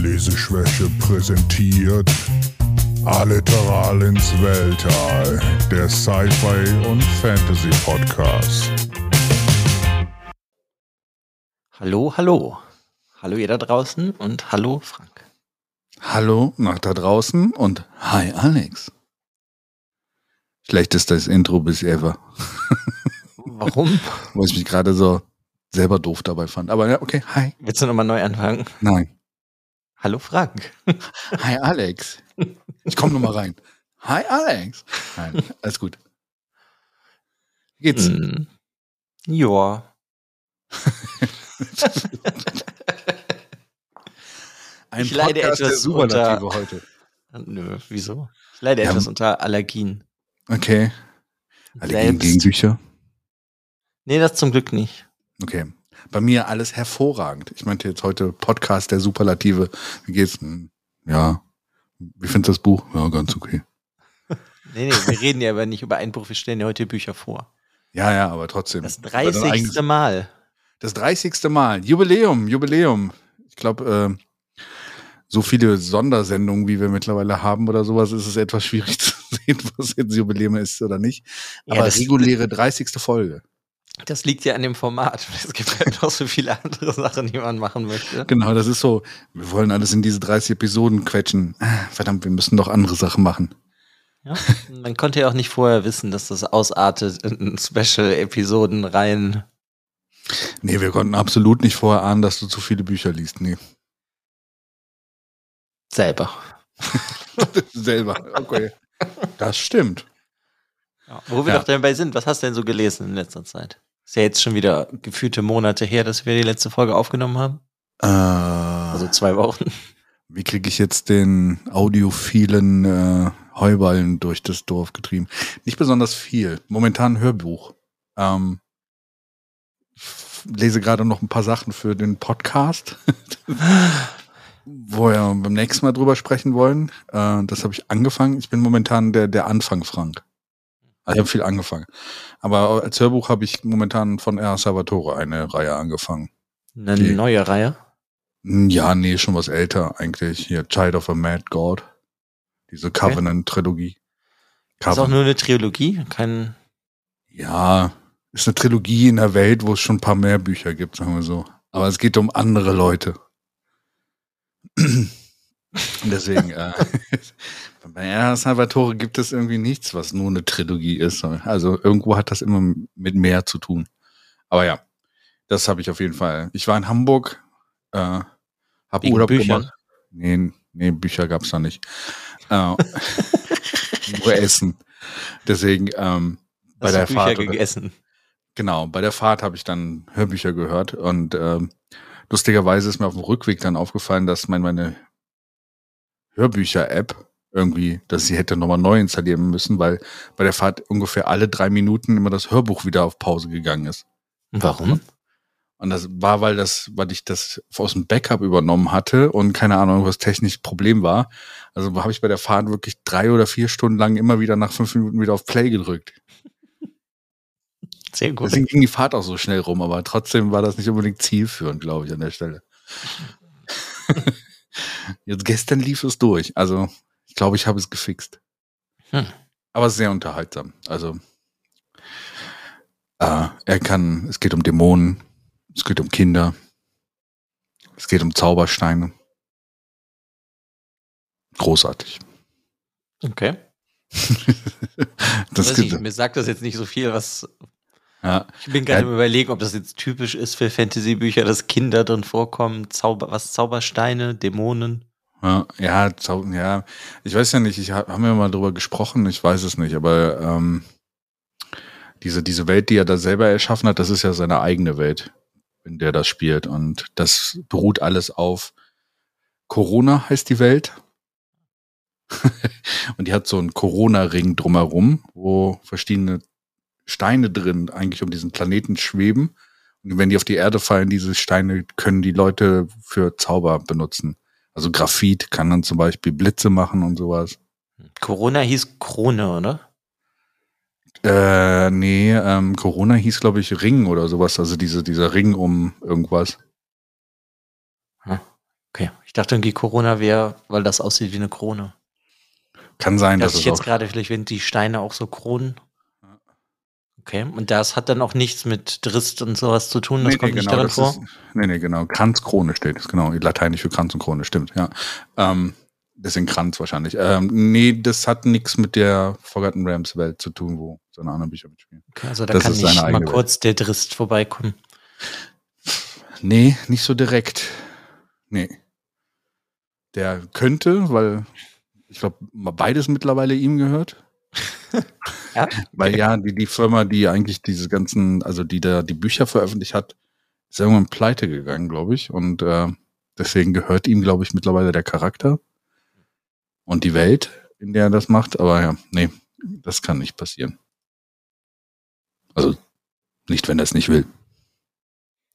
Leseschwäche präsentiert Alliteral ins Weltall, der Sci-Fi und Fantasy Podcast. Hallo, hallo. Hallo ihr da draußen und hallo Frank. Hallo nach da draußen und hi Alex. Schlechtestes Intro bis ever. Warum? Weil ich mich gerade so selber doof dabei fand. Aber ja, okay, hi. Willst du nochmal neu anfangen? Nein. Hallo Frank. Hi Alex. Ich komme nochmal rein. Hi Alex. Nein, alles gut. Wie geht's? Hm. Ja. Ein Ich leide Podcast der etwas Superlative unter- heute. Nö, wieso? Ich leide Ja. etwas unter Allergien. Okay. Allergien Selbst. gegen Bücher. Nee, das zum Glück nicht. Okay. Bei mir alles hervorragend. Ich meinte jetzt heute Podcast der Superlative. Wie geht's? Hm, Ja. Wie findest du das Buch? Ja, ganz okay. Nee, nee, wir reden ja aber nicht über Einbruch, wir stellen ja heute Bücher vor. Ja, ja, aber trotzdem. Das Aber dann 30. eigentlich- Mal. Das 30. Mal. Jubiläum, Jubiläum. Ich glaube, äh, so viele Sondersendungen, wie wir mittlerweile haben oder sowas, ist es etwas schwierig zu sehen, was jetzt Jubiläum ist oder nicht. Ja, Aber das- reguläre 30. Folge. Das liegt ja an dem Format. Es gibt halt noch so viele andere Sachen, die man machen möchte. Genau, das ist so. Wir wollen alles in diese 30 Episoden quetschen. Ah, Verdammt, wir müssen noch andere Sachen machen. Ja. Man konnte ja auch nicht vorher wissen, dass das ausartet in Special-Episoden rein. Nee, wir konnten absolut nicht vorher ahnen, dass du zu viele Bücher liest. Nee. Selber. Selber. Okay. Das stimmt. Ja. Wo wir Ja. doch dabei sind, was hast du denn so gelesen in letzter Zeit? Ist ja jetzt schon wieder gefühlte Monate her, dass wir die letzte Folge aufgenommen haben. Äh, Also zwei Wochen. Wie kriege ich jetzt den audiophilen äh, Heuballen durch das Dorf getrieben? Nicht besonders viel. Momentan Hörbuch. Ähm, lese gerade noch ein paar Sachen für den Podcast, wo wir beim nächsten Mal drüber sprechen wollen. Äh, das habe ich angefangen. Ich bin momentan der, der Anfang, Frank. Ich habe viel angefangen. Aber als Hörbuch habe ich momentan von R. Salvatore eine Reihe angefangen. Eine Die- neue Reihe. Ja, nee, schon was älter eigentlich. Hier, Child of a Mad God. Diese Covenant-Trilogie. Ist auch nur eine Trilogie, kein. ja, ist eine Trilogie in der Welt, wo es schon ein paar mehr Bücher gibt, sagen wir so. Aber es geht um andere Leute. Und Deswegen, äh, bei R. Salvatore gibt es irgendwie nichts, was nur eine Trilogie ist. Also irgendwo hat das immer mit mehr zu tun. Aber ja, das habe ich auf jeden Fall. Ich war in Hamburg, äh, habe Urlaub Büchern? gemacht. Nee, nee, Bücher gab's da nicht. Äh, nur Essen. Deswegen, ähm, bei Hast der du Bücher Fahrt. gegessen. Genau, bei der Fahrt habe ich dann Hörbücher gehört und ähm, lustigerweise ist mir auf dem Rückweg dann aufgefallen, dass mein, meine Hörbücher-App irgendwie, dass sie hätte nochmal neu installieren müssen, weil bei der Fahrt ungefähr alle drei Minuten immer das Hörbuch wieder auf Pause gegangen ist. Warum? Und das war, weil das, weil ich das aus dem Backup übernommen hatte und keine Ahnung, was technisch Problem war. Also habe ich bei der Fahrt wirklich drei oder vier Stunden lang immer wieder nach fünf Minuten wieder auf Play gedrückt. Sehr gut. Deswegen ging die Fahrt auch so schnell rum, aber trotzdem war das nicht unbedingt zielführend, glaube ich, an der Stelle. Jetzt gestern lief es durch. Also, ich glaube, ich habe es gefixt. Hm. Aber sehr unterhaltsam. Also, äh, er kann, es geht um Dämonen, es geht um Kinder, es geht um Zaubersteine. Großartig. Okay. das Weiß ich, mir sagt das jetzt nicht so viel, was. Ja, Ich bin gerade Ja. im überlegen, ob das jetzt typisch ist für Fantasy-Bücher, dass Kinder drin vorkommen. Zauber, was Zaubersteine, Dämonen. Ja, ja, ja, ich weiß ja nicht, ich hab, haben wir mal drüber gesprochen, ich weiß es nicht, aber ähm, diese, diese Welt, die er da selber erschaffen hat, das ist ja seine eigene Welt, in der das spielt. Und das beruht alles auf Corona heißt die Welt. und die hat so einen Corona-Ring drumherum, wo verschiedene Steine drin eigentlich um diesen Planeten schweben. Und wenn die auf die Erde fallen, diese Steine können die Leute für Zauber benutzen. Also Graphit kann dann zum Beispiel Blitze machen und sowas. Corona hieß Krone, oder? Äh, nee, ähm, Corona hieß, glaube ich, Ring oder sowas. Also diese, dieser Ring um irgendwas. Okay, Ich dachte irgendwie Corona wäre, weil das aussieht wie eine Krone. Kann sein, dass dass ich es jetzt gerade, vielleicht werden die Steine auch so Kronen. Okay, und das hat dann auch nichts mit Drist und sowas zu tun, das kommt nicht darin das vor. Ist, nee, nee, genau. Kranzkrone steht es, genau. Lateinisch für Kranz und Krone, stimmt, ja. Ähm, deswegen Kranz wahrscheinlich. Ähm, nee, das hat nichts mit der Forgotten Rams Welt zu tun, wo seine anderen Bücher mitspielen. Okay, also da das kann nicht mal kurz der Drist vorbeikommen. Nee, nicht so direkt. Nee. Der könnte, weil ich glaube, beides mittlerweile ihm gehört. Ja? Weil ja, die, die Firma, die eigentlich diese ganzen, also die da die Bücher veröffentlicht hat, ist irgendwann pleite gegangen, glaube ich. Und äh, deswegen gehört ihm, glaube ich, mittlerweile der Charakter und die Welt, in der er das macht. Aber ja, nee, das kann nicht passieren. Also nicht, wenn er es nicht will.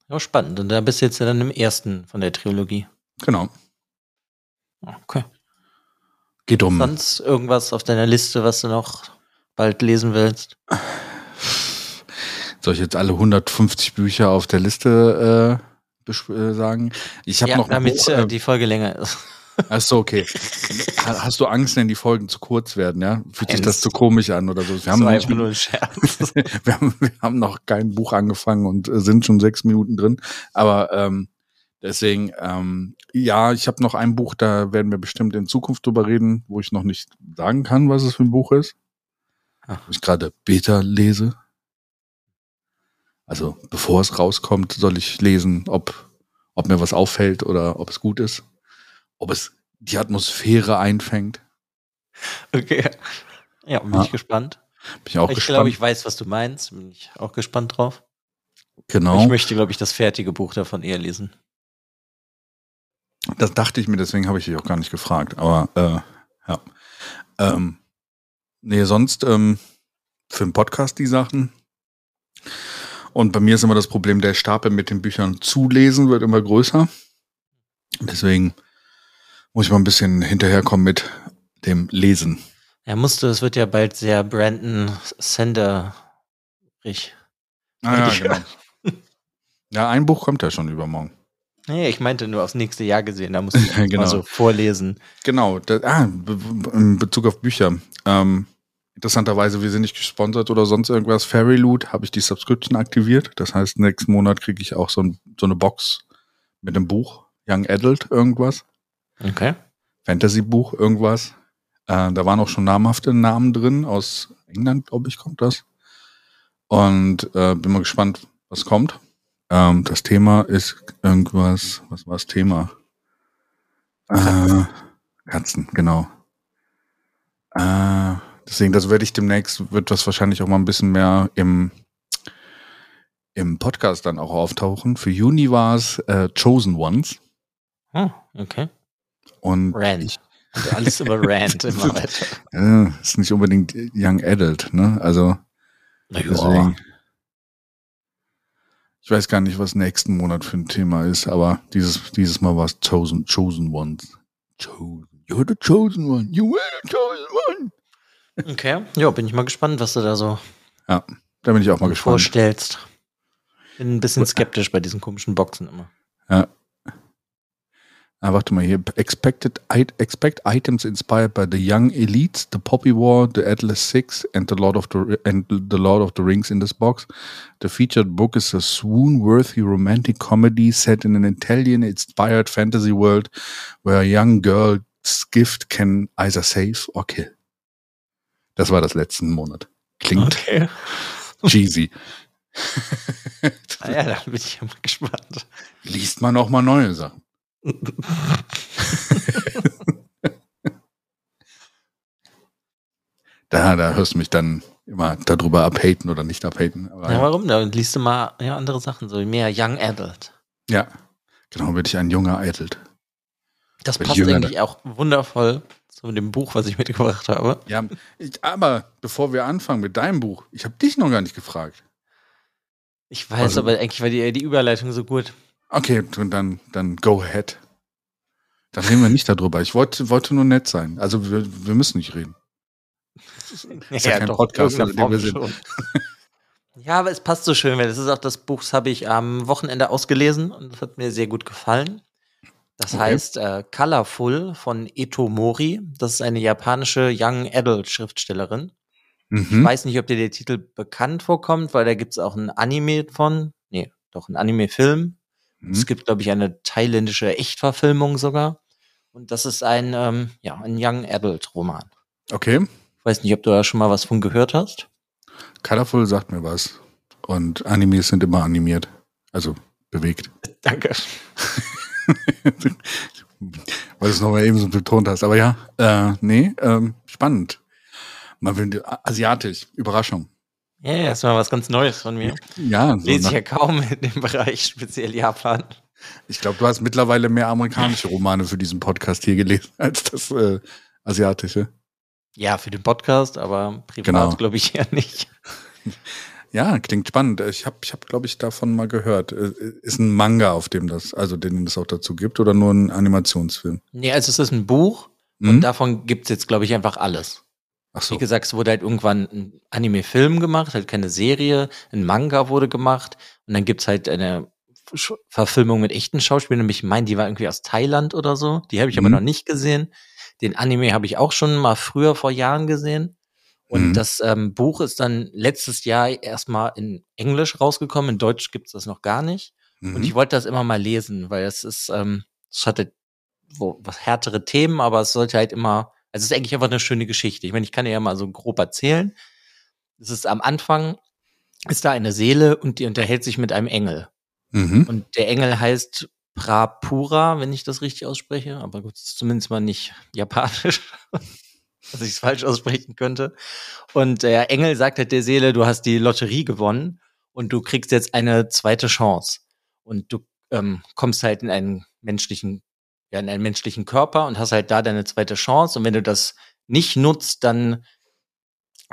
Ja, spannend. Und da bist du jetzt ja dann im ersten von der Trilogie. Genau. Okay. Geht um. Sonst irgendwas auf deiner Liste, was du noch bald lesen willst? Soll ich jetzt alle 150 Bücher auf der Liste äh, äh, sagen? Ich habe ja, noch damit Buch, äh, äh, die Folge länger ist. Ach so, okay. Ha- Hast du Angst, wenn die Folgen zu kurz werden, ja? Fühlt sich das zu komisch an oder so? Wir Das haben, noch nur ein Scherz. wir, haben, wir haben noch kein Buch angefangen und äh, sind schon sechs Minuten drin. Aber ähm, deswegen, ähm, ja, ich habe noch ein Buch, da werden wir bestimmt in Zukunft drüber reden, wo ich noch nicht sagen kann, was es für ein Buch ist. Wo ich gerade Beta lese. Also bevor es rauskommt, soll ich lesen, ob, ob mir was auffällt oder ob es gut ist. Ob es die Atmosphäre einfängt. Okay. Ja, bin Ja. ich gespannt. Bin ich auch ich gespannt. glaube, ich weiß, was du meinst. Bin ich auch gespannt drauf. genau. Ich möchte, glaube ich, das fertige Buch davon eher lesen. Das dachte ich mir, deswegen habe ich dich auch gar nicht gefragt. Aber äh, ja. Ähm, nee, sonst ähm, für den Podcast die Sachen. Und bei mir ist immer das Problem, der Stapel mit den Büchern zulesen wird immer größer. Deswegen muss ich mal ein bisschen hinterherkommen mit dem Lesen. Er musste, es wird ja bald sehr Brandon Sender-rig. Ah, ja, genau. Ja, ein Buch kommt ja schon übermorgen. Nee, ich meinte nur aufs nächste Jahr gesehen, da muss ich Genau. mal so vorlesen. Genau, da, ah, in Bezug auf Bücher. Ähm, interessanterweise, wir sind nicht gesponsert oder sonst irgendwas. Fairy Loot habe ich die Subscription aktiviert. Das heißt, nächsten Monat kriege ich auch so, ein, so eine Box mit einem Buch, Young Adult, irgendwas. Okay. Fantasy-Buch, irgendwas. Äh, da waren auch schon namhafte Namen drin. Aus England, glaube ich, kommt das. Und äh, bin mal gespannt, was kommt. Ähm, das Thema ist irgendwas, was war das Thema? Äh, Katzen, genau. Äh, deswegen, das werde ich demnächst, wird das wahrscheinlich auch mal ein bisschen mehr im, im Podcast dann auch auftauchen. Für Juni war es äh, Chosen Ones. Oh, okay. Und Rand. Also alles über Rand immer weiter. äh, ist nicht unbedingt Young Adult, ne? Also Na ja. deswegen. Ich weiß gar nicht, was nächsten Monat für ein Thema ist, aber dieses, dieses Mal war es Chosen, Chosen Ones. Chosen. You're the chosen one. You were the chosen one. Okay. Ja, bin ich mal gespannt, was du da so Da bin ich auch mal gespannt. vorstellst. Bin ein bisschen skeptisch bei diesen komischen Boxen immer. Ja. Ah, warte mal hier. Expected, I, expect items inspired by the young elites, the Poppy War, the Atlas Six, and the Lord of the and the Lord of the Rings in this box. The featured book is a swoon-worthy romantic comedy set in an Italian-inspired fantasy world where a young girl's gift can either save or kill. Das war das letzten Monat. Klingt Okay. cheesy. Ah ja, da bin ich ja mal gespannt. Liest man auch mal neue Sachen. Da, da hörst du mich dann immer darüber abhaten oder nicht abhaten. Aber Ja, warum? Da liest du mal ja, andere Sachen, so mehr Young Adult. ja, genau, bin ich ein junger Eitelt. Das passt eigentlich auch wundervoll zu dem Buch, was ich mitgebracht habe. Ja, ich, aber bevor wir anfangen mit deinem Buch, ich habe dich noch gar nicht gefragt. Ich weiß, Also- aber eigentlich war die, die Überleitung so gut. Okay, dann, dann go ahead. Dann reden wir nicht darüber. Ich wollte, wollte nur nett sein. Also wir, wir müssen nicht reden. Ist ja kein Podcast, in dem wir schon. Ja, aber es passt so schön, weil das ist auch das Buch, das habe ich am Wochenende ausgelesen und das hat mir sehr gut gefallen. Das Okay. heißt äh, Colorful von Eto Mori. Das ist eine japanische Young Adult Schriftstellerin. Ich Mhm. weiß nicht, ob dir der Titel bekannt vorkommt, weil da gibt's auch ein Anime von. Nee, doch ein Anime-Film. Es Mhm. gibt, glaube ich, eine thailändische Echtverfilmung sogar. Und das ist ein, ähm, ja, ein Young Adult Roman. Okay. Ich weiß nicht, ob du da schon mal was von gehört hast. Colorful sagt mir was. Und Animes sind immer animiert. Also bewegt. Danke. Weil du es nochmal eben so betont hast. Aber ja, äh, nee, ähm, spannend. Man will asiatisch. Überraschung. Ja, yeah, mal was ganz Neues von mir. Ja, so Lese ich nach, ja kaum in dem Bereich, speziell Japan. ich glaube, du hast mittlerweile mehr amerikanische Romane für diesen Podcast hier gelesen als das äh, asiatische. Ja, für den Podcast, aber privat Genau. glaube ich eher nicht. Ja, klingt spannend. Ich habe, ich hab, glaube ich, davon mal gehört. Äh, Ist ein Manga, auf dem das, also den es auch dazu gibt, oder nur ein Animationsfilm? Nee, also es ist ein Buch Hm? und davon gibt's jetzt, glaube ich, einfach alles. Ach so. Wie gesagt, es wurde halt irgendwann ein Anime-Film gemacht, halt keine Serie, ein Manga wurde gemacht und dann gibt's halt eine Verfilmung mit echten Schauspielern, nämlich ich meine, die war irgendwie aus Thailand oder so. Die habe ich aber Mhm. noch nicht gesehen. Den Anime habe ich auch schon mal früher vor Jahren gesehen. Und Mhm. das ähm, Buch ist dann letztes Jahr erstmal in Englisch rausgekommen. In Deutsch gibt's das noch gar nicht. Mhm. Und ich wollte das immer mal lesen, weil es ist, ähm, es hatte wo, was härtere Themen, aber es sollte halt immer, also es ist eigentlich einfach eine schöne Geschichte. Ich meine, ich kann ja mal so grob erzählen. Es ist am Anfang, ist da eine Seele und die unterhält sich mit einem Engel. mhm. Und der Engel heißt Prapura, wenn ich das richtig ausspreche, aber gut, ist zumindest mal nicht japanisch, dass ich es falsch aussprechen könnte. Und der Engel sagt halt der Seele, du hast die Lotterie gewonnen und du kriegst jetzt eine zweite Chance. Und du ähm, kommst halt in einen menschlichen, ja, in einen menschlichen Körper und hast halt da deine zweite Chance. Und wenn du das nicht nutzt, dann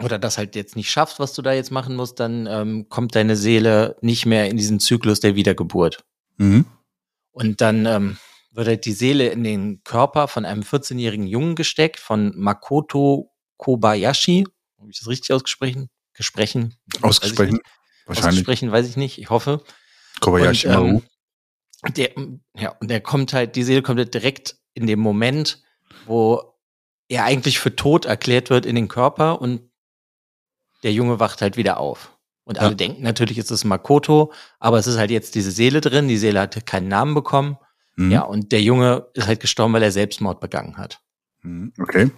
oder das halt jetzt nicht schaffst, was du da jetzt machen musst, dann ähm, kommt deine Seele nicht mehr in diesen Zyklus der Wiedergeburt. Mhm. Und dann ähm, wird halt die Seele in den Körper von einem 14-jährigen Jungen gesteckt, von Makoto Kobayashi. Habe ich das richtig ausgesprochen? Gesprochen? Ausgesprochen. Wahrscheinlich. Ausgesprochen weiß ich nicht, ich hoffe. Kobayashi Und, ähm, der, ja, und der kommt halt, die Seele kommt halt direkt in dem Moment, wo er eigentlich für tot erklärt wird in den Körper und der Junge wacht halt wieder auf. Und alle Ja. denken natürlich, ist es Makoto, aber es ist halt jetzt diese Seele drin. Die Seele hatte keinen Namen bekommen. Mhm. Ja, und der Junge ist halt gestorben, weil er Selbstmord begangen hat. Mhm. Okay.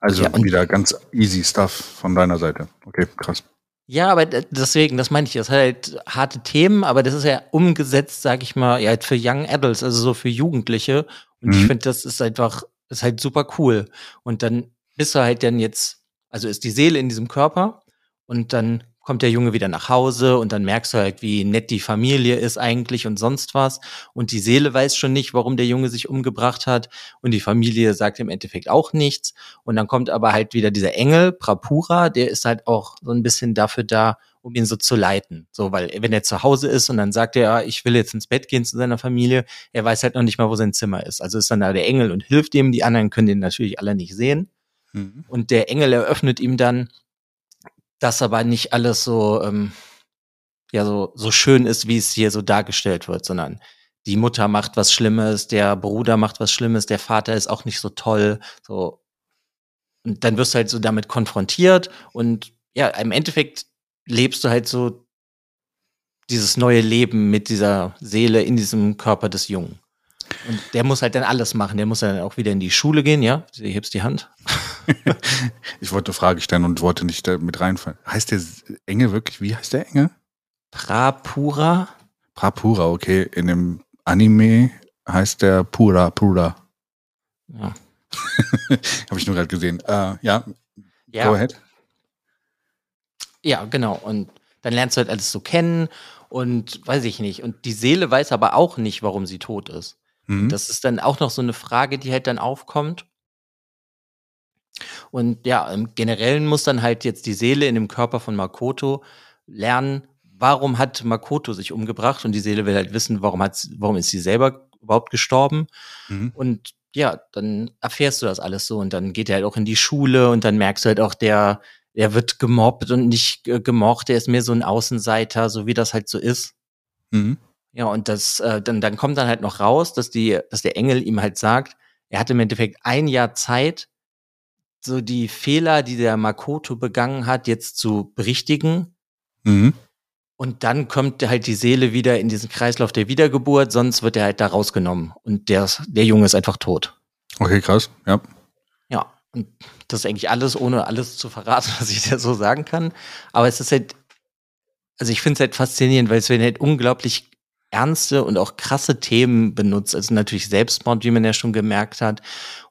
Also Ja, wieder ganz easy stuff von deiner Seite. Okay, krass. Ja, aber deswegen, das meine ich, das hat halt harte Themen, aber das ist ja umgesetzt, sag ich mal, ja, halt für Young Adults, also so für Jugendliche. Und ich Mhm. finde, das ist einfach, ist halt super cool. Und dann bist du halt dann jetzt, also ist die Seele in diesem Körper und dann kommt der Junge wieder nach Hause und dann merkst du halt, wie nett die Familie ist eigentlich und sonst was. Und die Seele weiß schon nicht, warum der Junge sich umgebracht hat. Und die Familie sagt im Endeffekt auch nichts. Und dann kommt aber halt wieder dieser Engel, Prapura, der ist halt auch so ein bisschen dafür da, um ihn so zu leiten. So, weil wenn er zu Hause ist und dann sagt er, ja, ich will jetzt ins Bett gehen zu seiner Familie, er weiß halt noch nicht mal, wo sein Zimmer ist. Also ist dann da der Engel und hilft ihm. Die anderen können den natürlich alle nicht sehen. Mhm. Und der Engel eröffnet ihm dann, dass aber nicht alles so, ähm, ja, so, so schön ist, wie es hier so dargestellt wird, sondern die Mutter macht was Schlimmes, der Bruder macht was Schlimmes, der Vater ist auch nicht so toll, so. Und dann wirst du halt so damit konfrontiert und ja, im Endeffekt lebst du halt so dieses neue Leben mit dieser Seele in diesem Körper des Jungen. Und der muss halt dann alles machen. Der muss dann auch wieder in die Schule gehen, ja? Du hebst die Hand. Ich wollte eine Frage stellen und wollte nicht da mit reinfallen. Heißt der Engel wirklich, wie heißt der Engel? Prapura. Prapura, okay. In dem Anime heißt der Pura Pura. Ja. Habe ich nur gerade gesehen. Äh, ja, go Ja, ahead. ja, genau. Und dann lernst du halt alles so kennen und weiß ich nicht. Und die Seele weiß aber auch nicht, warum sie tot ist. Mhm. Das ist dann auch noch so eine Frage, die halt dann aufkommt. Und ja, im Generellen muss dann halt jetzt die Seele in dem Körper von Makoto lernen, warum hat Makoto sich umgebracht und die Seele will halt wissen, warum hat, warum ist sie selber überhaupt gestorben. Mhm. Und ja, dann erfährst du das alles so und dann geht er halt auch in die Schule und dann merkst du halt auch, der, der wird gemobbt und nicht äh, gemocht, der ist mehr so ein Außenseiter, so wie das halt so ist. Mhm. Ja, und das, äh, dann, dann kommt dann halt noch raus, dass die, dass der Engel ihm halt sagt, er hatte im Endeffekt ein Jahr Zeit, so die Fehler, die der Makoto begangen hat, jetzt zu berichtigen. Mhm. Und dann kommt halt die Seele wieder in diesen Kreislauf der Wiedergeburt, sonst wird er halt da rausgenommen. Und der, der Junge ist einfach tot. Okay, krass. Ja. Ja, und das ist eigentlich alles, ohne alles zu verraten, was ich da so sagen kann. Aber es ist halt, also ich finde es halt faszinierend, weil es werden halt unglaublich ernste und auch krasse Themen benutzt. Also natürlich Selbstmord, wie man ja schon gemerkt hat.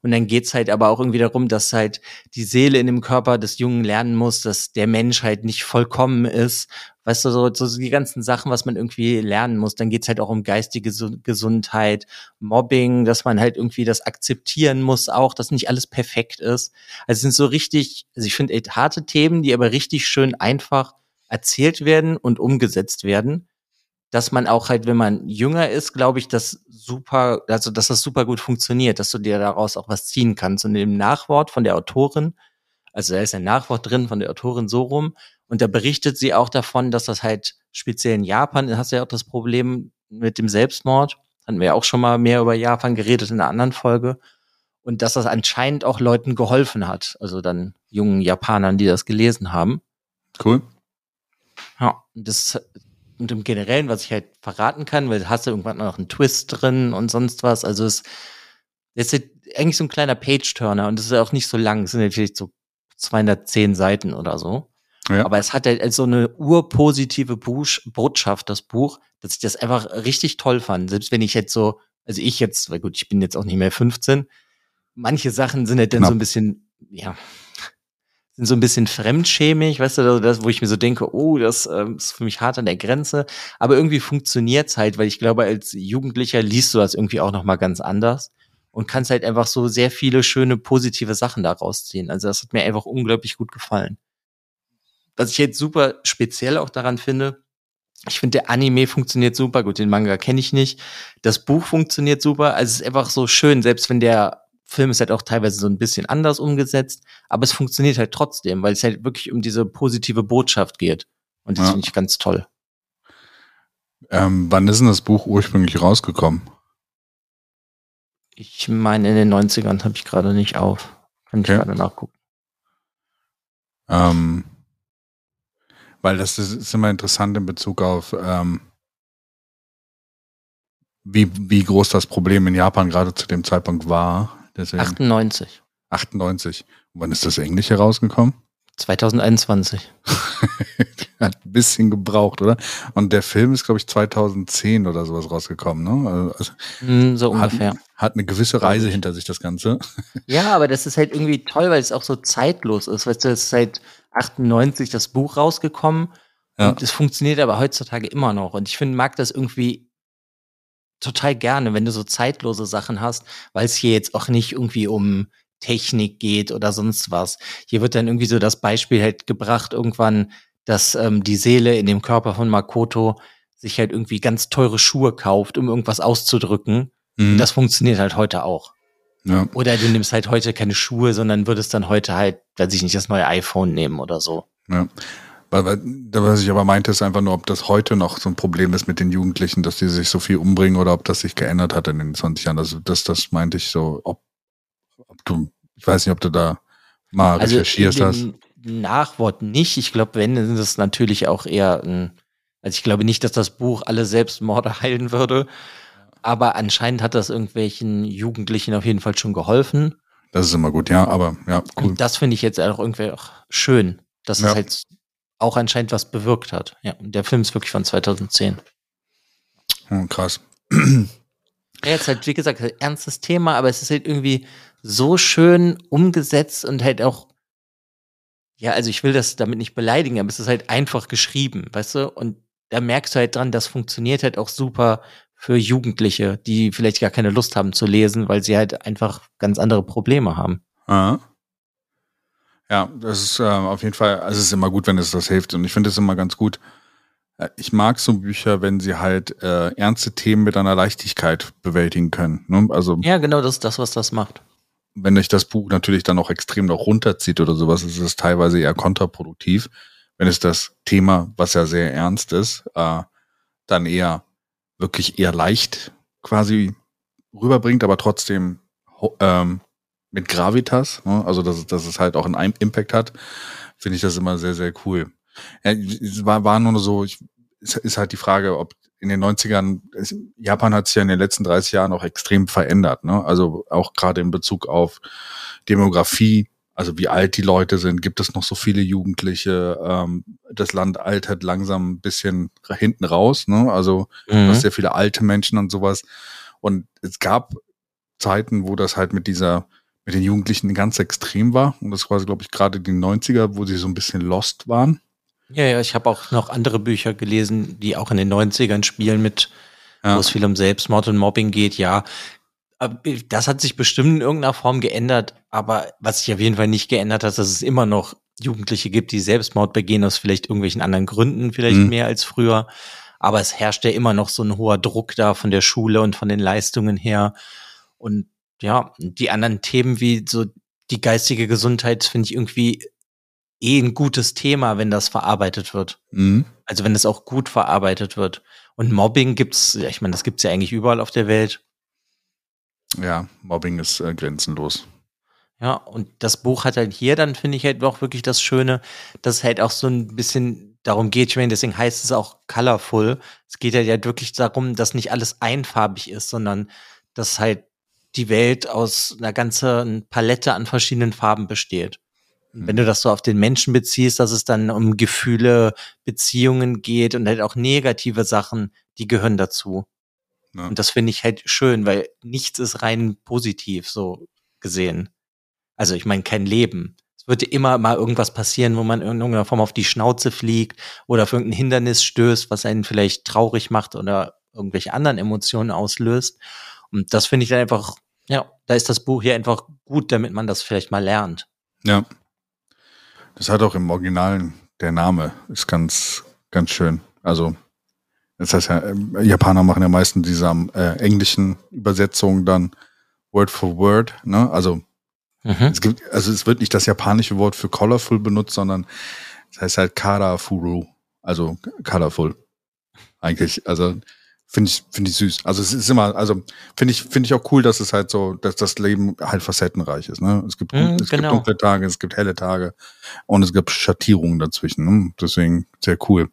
Und dann geht's halt aber auch irgendwie darum, dass halt die Seele in dem Körper des Jungen lernen muss, dass der Mensch halt nicht vollkommen ist. Weißt du, so, so die ganzen Sachen, was man irgendwie lernen muss. Dann geht's halt auch um geistige Gesundheit, Mobbing, dass man halt irgendwie das akzeptieren muss, auch, dass nicht alles perfekt ist. Also es sind so richtig, also ich finde harte Themen, die aber richtig schön einfach erzählt werden und umgesetzt werden dass man auch halt, wenn man jünger ist, glaube ich, das super, also dass das super gut funktioniert, dass du dir daraus auch was ziehen kannst. Und im Nachwort von der Autorin, also da ist ein Nachwort drin von der Autorin so rum, und da berichtet sie auch davon, dass das halt speziell in Japan, hast du ja auch das Problem mit dem Selbstmord, hatten wir ja auch schon mal mehr über Japan geredet in einer anderen Folge, und dass das anscheinend auch Leuten geholfen hat, also dann jungen Japanern, die das gelesen haben. Cool. Ja, das und im Generellen, was ich halt verraten kann, weil du hast ja irgendwann noch einen Twist drin und sonst was. Also es, es ist eigentlich so ein kleiner Page-Turner und es ist auch nicht so lang. Es sind natürlich so 210 Seiten oder so. Ja. Aber es hat halt so eine urpositive Botschaft, das Buch, dass ich das einfach richtig toll fand. Selbst wenn ich jetzt so, also ich jetzt, weil gut, ich bin jetzt auch nicht mehr 15, manche Sachen sind halt dann Knapp. so ein bisschen, ja, sind so ein bisschen fremdschämig, weißt du, das, wo ich mir so denke, oh, das ähm, ist für mich hart an der Grenze. Aber irgendwie funktioniert's halt, weil ich glaube, als Jugendlicher liest du das irgendwie auch noch mal ganz anders und kannst halt einfach so sehr viele schöne positive Sachen daraus ziehen. Also das hat mir einfach unglaublich gut gefallen. Was ich jetzt super speziell auch daran finde, ich finde, der Anime funktioniert super. Gut, den Manga kenne ich nicht. Das Buch funktioniert super. Also es ist einfach so schön, selbst wenn der Film ist halt auch teilweise so ein bisschen anders umgesetzt, aber es funktioniert halt trotzdem, weil es halt wirklich um diese positive Botschaft geht. Und das ja. finde ich ganz toll. Ähm, wann ist denn das Buch ursprünglich rausgekommen? Ich meine, in den 90ern habe ich gerade nicht auf. Kann ich okay. gerade nachgucken. Ähm, weil das ist, ist, immer interessant in Bezug auf, ähm, wie, wie groß das Problem in Japan gerade zu dem Zeitpunkt war. Deswegen. 98. 98. Und wann ist das Englisch herausgekommen? 2021. Hat ein bisschen gebraucht, oder? Und der Film ist, glaube ich, 2010 oder sowas rausgekommen, ne? Also, mm, so ungefähr. Hat, hat eine gewisse Reise hinter sich, das Ganze. Ja, aber das ist halt irgendwie toll, weil es auch so zeitlos ist. Weißt du, es ist seit 98 das Buch rausgekommen. Ja. Und es funktioniert aber heutzutage immer noch. Und ich finde, mag das irgendwie total gerne, wenn du so zeitlose Sachen hast, weil es hier jetzt auch nicht irgendwie um Technik geht oder sonst was. Hier wird dann irgendwie so das Beispiel halt gebracht, irgendwann, dass ähm, die Seele in dem Körper von Makoto sich halt irgendwie ganz teure Schuhe kauft, um irgendwas auszudrücken. Mhm. Das funktioniert halt heute auch. Ja. Oder du nimmst halt heute keine Schuhe, sondern würdest dann heute halt, weiß ich nicht, das neue iPhone nehmen oder so. Ja. Weil, was ich aber meinte, ist einfach nur, ob das heute noch so ein Problem ist mit den Jugendlichen, dass die sich so viel umbringen oder ob das sich geändert hat in den 20 Jahren. Also das, das meinte ich so, ob, ob du, ich weiß nicht, ob du da mal also recherchiert hast. Nachwort nicht. Ich glaube, wenn, ist es natürlich auch eher ein, also ich glaube nicht, dass das Buch alle Selbstmorde heilen würde. Aber anscheinend hat das irgendwelchen Jugendlichen auf jeden Fall schon geholfen. Das ist immer gut, ja, aber ja, cool. Und das finde ich jetzt auch irgendwie auch schön, dass ja. es halt auch anscheinend was bewirkt hat. Ja, und der Film ist wirklich von 2010. Oh, krass. Ja, jetzt halt, wie gesagt, ein ernstes Thema, aber es ist halt irgendwie so schön umgesetzt und halt auch, ja, also ich will das damit nicht beleidigen, aber es ist halt einfach geschrieben, weißt du? Und da merkst du halt dran, das funktioniert halt auch super für Jugendliche, die vielleicht gar keine Lust haben zu lesen, weil sie halt einfach ganz andere Probleme haben. Aha. Ja, das ist äh, auf jeden Fall, also es ist immer gut, wenn es das hilft. Und ich finde es immer ganz gut. Äh, ich mag so Bücher, wenn sie halt äh, ernste Themen mit einer Leichtigkeit bewältigen können. Ne? Also, ja, genau, das ist das, was das macht. Wenn euch das Buch natürlich dann auch extrem noch runterzieht oder sowas, ist es teilweise eher kontraproduktiv. Wenn es das Thema, was ja sehr ernst ist, äh, dann eher wirklich eher leicht quasi rüberbringt, aber trotzdem ähm, mit Gravitas, ne? also dass, dass es halt auch einen Impact hat, finde ich das immer sehr, sehr cool. Ja, es war, war nur so, ich, es ist halt die Frage, ob in den 90ern, es, Japan hat sich ja in den letzten 30 Jahren auch extrem verändert, ne? Also auch gerade in Bezug auf Demografie, also wie alt die Leute sind, gibt es noch so viele Jugendliche, ähm, das Land altert langsam ein bisschen hinten raus, ne? Also mhm. du sehr viele alte Menschen und sowas. Und es gab Zeiten, wo das halt mit dieser, mit den Jugendlichen ganz extrem war. Und das war, glaube ich, gerade die 90er, wo sie so ein bisschen lost waren. Ja, ja, ich habe auch noch andere Bücher gelesen, die auch in den 90ern spielen mit, ja. wo es viel um Selbstmord und Mobbing geht, ja. Das hat sich bestimmt in irgendeiner Form geändert, aber was sich auf jeden Fall nicht geändert hat, dass es immer noch Jugendliche gibt, die Selbstmord begehen aus vielleicht irgendwelchen anderen Gründen, vielleicht mhm. mehr als früher. Aber es herrscht ja immer noch so ein hoher Druck da von der Schule und von den Leistungen her. Und ja, die anderen Themen wie so die geistige Gesundheit finde ich irgendwie eh ein gutes Thema, wenn das verarbeitet wird. Mhm. Also wenn es auch gut verarbeitet wird. Und Mobbing gibt's, ich meine, das gibt's ja eigentlich überall auf der Welt. Ja, Mobbing ist äh, grenzenlos. Ja, und das Buch hat halt hier dann, finde ich halt auch wirklich das Schöne, dass es halt auch so ein bisschen darum geht, ich meine, deswegen heißt es auch colorful. Es geht halt wirklich darum, dass nicht alles einfarbig ist, sondern dass halt die Welt aus einer ganzen Palette an verschiedenen Farben besteht. Und wenn du das so auf den Menschen beziehst, dass es dann um Gefühle, Beziehungen geht und halt auch negative Sachen, die gehören dazu. Ja. Und das finde ich halt schön, weil nichts ist rein positiv so gesehen. Also ich meine, kein Leben. Es wird immer mal irgendwas passieren, wo man in irgendeiner Form auf die Schnauze fliegt oder auf irgendein Hindernis stößt, was einen vielleicht traurig macht oder irgendwelche anderen Emotionen auslöst. Und das finde ich dann einfach, ja, da ist das Buch hier einfach gut, damit man das vielleicht mal lernt. Ja. Das hat auch im Originalen, der Name ist ganz, ganz schön. Also, das heißt ja, ähm, Japaner machen ja meistens diese äh, englischen Übersetzungen dann Word for Word, ne? Also, mhm. es gibt, also es wird nicht das japanische Wort für colorful benutzt, sondern es heißt halt Karafuru, also colorful. Eigentlich, also Finde ich, finde ich süß. Also es ist immer, also finde ich, finde ich auch cool, dass es halt so, dass das Leben halt facettenreich ist. Ne? Es gibt, mm, es genau. gibt dunkle Tage, es gibt helle Tage und es gibt Schattierungen dazwischen. Ne? Deswegen sehr cool.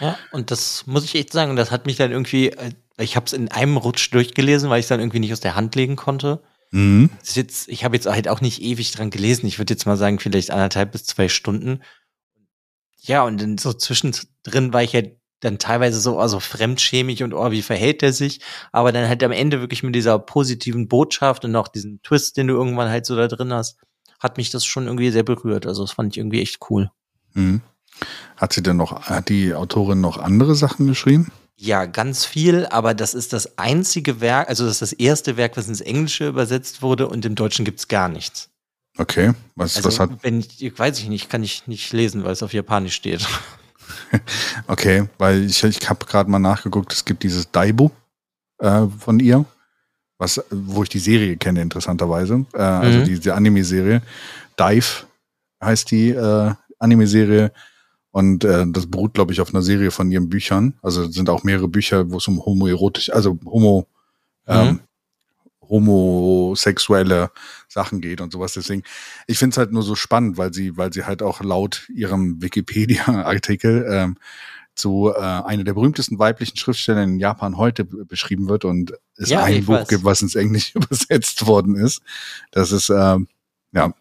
Ja, und das muss ich echt sagen, das hat mich dann irgendwie, äh, ich habe es in einem Rutsch durchgelesen, weil ich es dann irgendwie nicht aus der Hand legen konnte. Mhm. Jetzt, ich habe jetzt halt auch nicht ewig dran gelesen. Ich würde jetzt mal sagen, vielleicht anderthalb bis zwei Stunden. Ja, und dann so zwischendrin war ich halt dann teilweise so also fremdschämig und oh, wie verhält er sich, aber dann halt am Ende wirklich mit dieser positiven Botschaft und auch diesen Twist, den du irgendwann halt so da drin hast, hat mich das schon irgendwie sehr berührt. Also das fand ich irgendwie echt cool. Mhm. Hat sie denn noch, hat die Autorin noch andere Sachen geschrieben? Ja, ganz viel, aber das ist das einzige Werk, also das ist das erste Werk, was ins Englische übersetzt wurde und im Deutschen gibt's gar nichts. Okay, was, also, was hat. Wenn ich, weiß ich nicht, kann ich nicht lesen, weil es auf Japanisch steht. okay, weil ich, ich habe gerade mal nachgeguckt, es gibt dieses Daibu äh, von ihr, was, wo ich die Serie kenne, interessanterweise. Äh, also mhm. diese Anime-Serie. Dive heißt die äh, Anime-Serie. Und äh, das beruht, glaube ich, auf einer Serie von ihren Büchern. Also sind auch mehrere Bücher, wo es um homoerotisch, also homo, mhm. Homosexuelle Sachen geht und sowas. Deswegen, ich finde es halt nur so spannend, weil sie, weil sie halt auch laut ihrem Wikipedia-Artikel ähm, zu äh, einer der berühmtesten weiblichen Schriftsteller in Japan heute beschrieben wird und es ja, ein Buch weiß. gibt, was ins Englische übersetzt worden ist. Das ist, ähm, ja.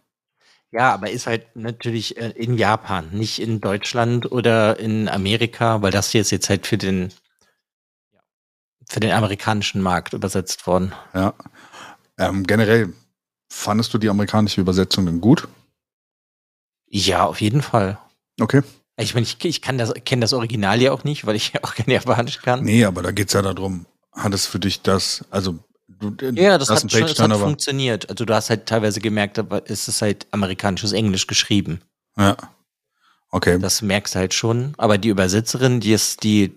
Ja, aber ist halt natürlich äh, in Japan, nicht in Deutschland oder in Amerika, weil das hier ist jetzt halt für den für den amerikanischen Markt übersetzt worden. Ja. Ähm, generell, fandest du die amerikanische Übersetzung denn gut? Ja, auf jeden Fall. Okay. Ich meine, ich, ich kann das, kenne das Original ja auch nicht, weil ich ja auch kein Japanisch kann. Nee, aber da geht es ja darum, hat es für dich das, also du, ja, das hat, schon, das hat funktioniert. Also du hast halt teilweise gemerkt, aber es ist halt amerikanisches Englisch geschrieben. Ja. Okay. Das merkst du halt schon. Aber die Übersetzerin, die ist die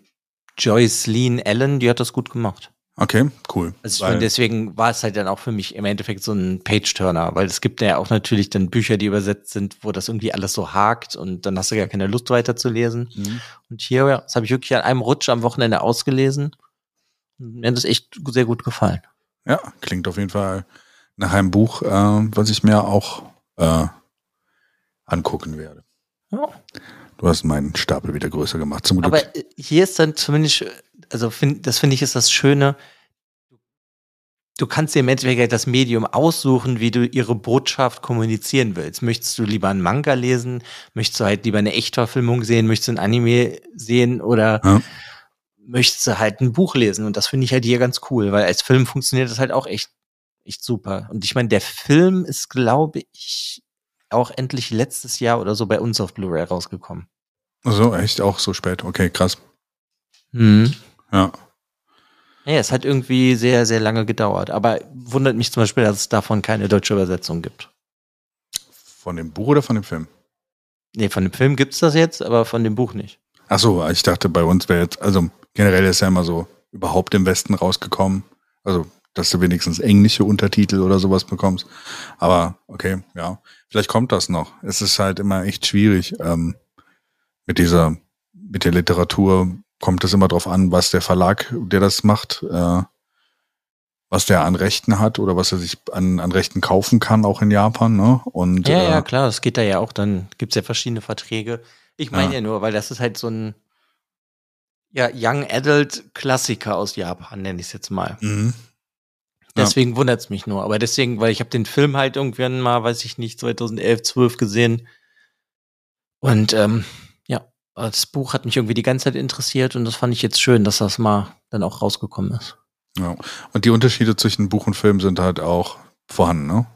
Joyce Lean Allen, die hat das gut gemacht. Okay, cool. Also ich deswegen war es halt dann auch für mich im Endeffekt so ein Page-Turner, weil es gibt ja auch natürlich dann Bücher, die übersetzt sind, wo das irgendwie alles so hakt und dann hast du gar keine Lust weiterzulesen. Mhm. Und hier, ja, das habe ich wirklich an einem Rutsch am Wochenende ausgelesen. Mir hat das echt sehr gut gefallen. Ja, klingt auf jeden Fall nach einem Buch, äh, was ich mir auch äh, angucken werde. Ja. Du hast meinen Stapel wieder größer gemacht, zum Glück. Aber äh, hier ist dann zumindest, also find, das finde ich ist das Schöne. Du kannst dir im Endeffekt das Medium aussuchen, wie du ihre Botschaft kommunizieren willst. Möchtest du lieber einen Manga lesen? Möchtest du halt lieber eine Echtverfilmung sehen? Möchtest du ein Anime sehen? Oder Ja. möchtest du halt ein Buch lesen? Und das finde ich halt hier ganz cool, weil als Film funktioniert das halt auch echt, echt super. Und ich meine, der Film ist, glaube ich, auch endlich letztes Jahr oder so bei uns auf Blu-ray rausgekommen. so, echt auch so spät. Okay, krass. Mhm. Ja. Ja, es hat irgendwie sehr, sehr lange gedauert. Aber wundert mich zum Beispiel, dass es davon keine deutsche Übersetzung gibt. Von dem Buch oder von dem Film? Nee, von dem Film gibt's das jetzt, aber von dem Buch nicht. Ach so, ich dachte, bei uns wäre jetzt, also generell ist ja immer so überhaupt im Westen rausgekommen. Also, dass du wenigstens englische Untertitel oder sowas bekommst. Aber okay, ja. Vielleicht kommt das noch. Es ist halt immer echt schwierig. Ähm, mit dieser, mit der Literatur kommt es immer drauf an, was der Verlag, der das macht, äh, was der an Rechten hat oder was er sich an, an Rechten kaufen kann, auch in Japan. Ne? Und, Ja, äh, ja, klar, das geht da ja auch. Dann gibt's ja verschiedene Verträge. Ich meine Ja. ja. nur, weil das ist halt so ein ja, Young Adult Klassiker aus Japan, nenne ich es jetzt mal. Mhm. Ja. Deswegen wundert's mich nur. Aber deswegen, weil ich habe den Film halt irgendwann mal, weiß ich nicht, 2011, 12 gesehen. Und ähm, ja, das Buch hat mich irgendwie die ganze Zeit interessiert und das fand ich jetzt schön, dass das mal dann auch rausgekommen ist. Ja. Und die Unterschiede zwischen Buch und Film sind halt auch vorhanden, ne?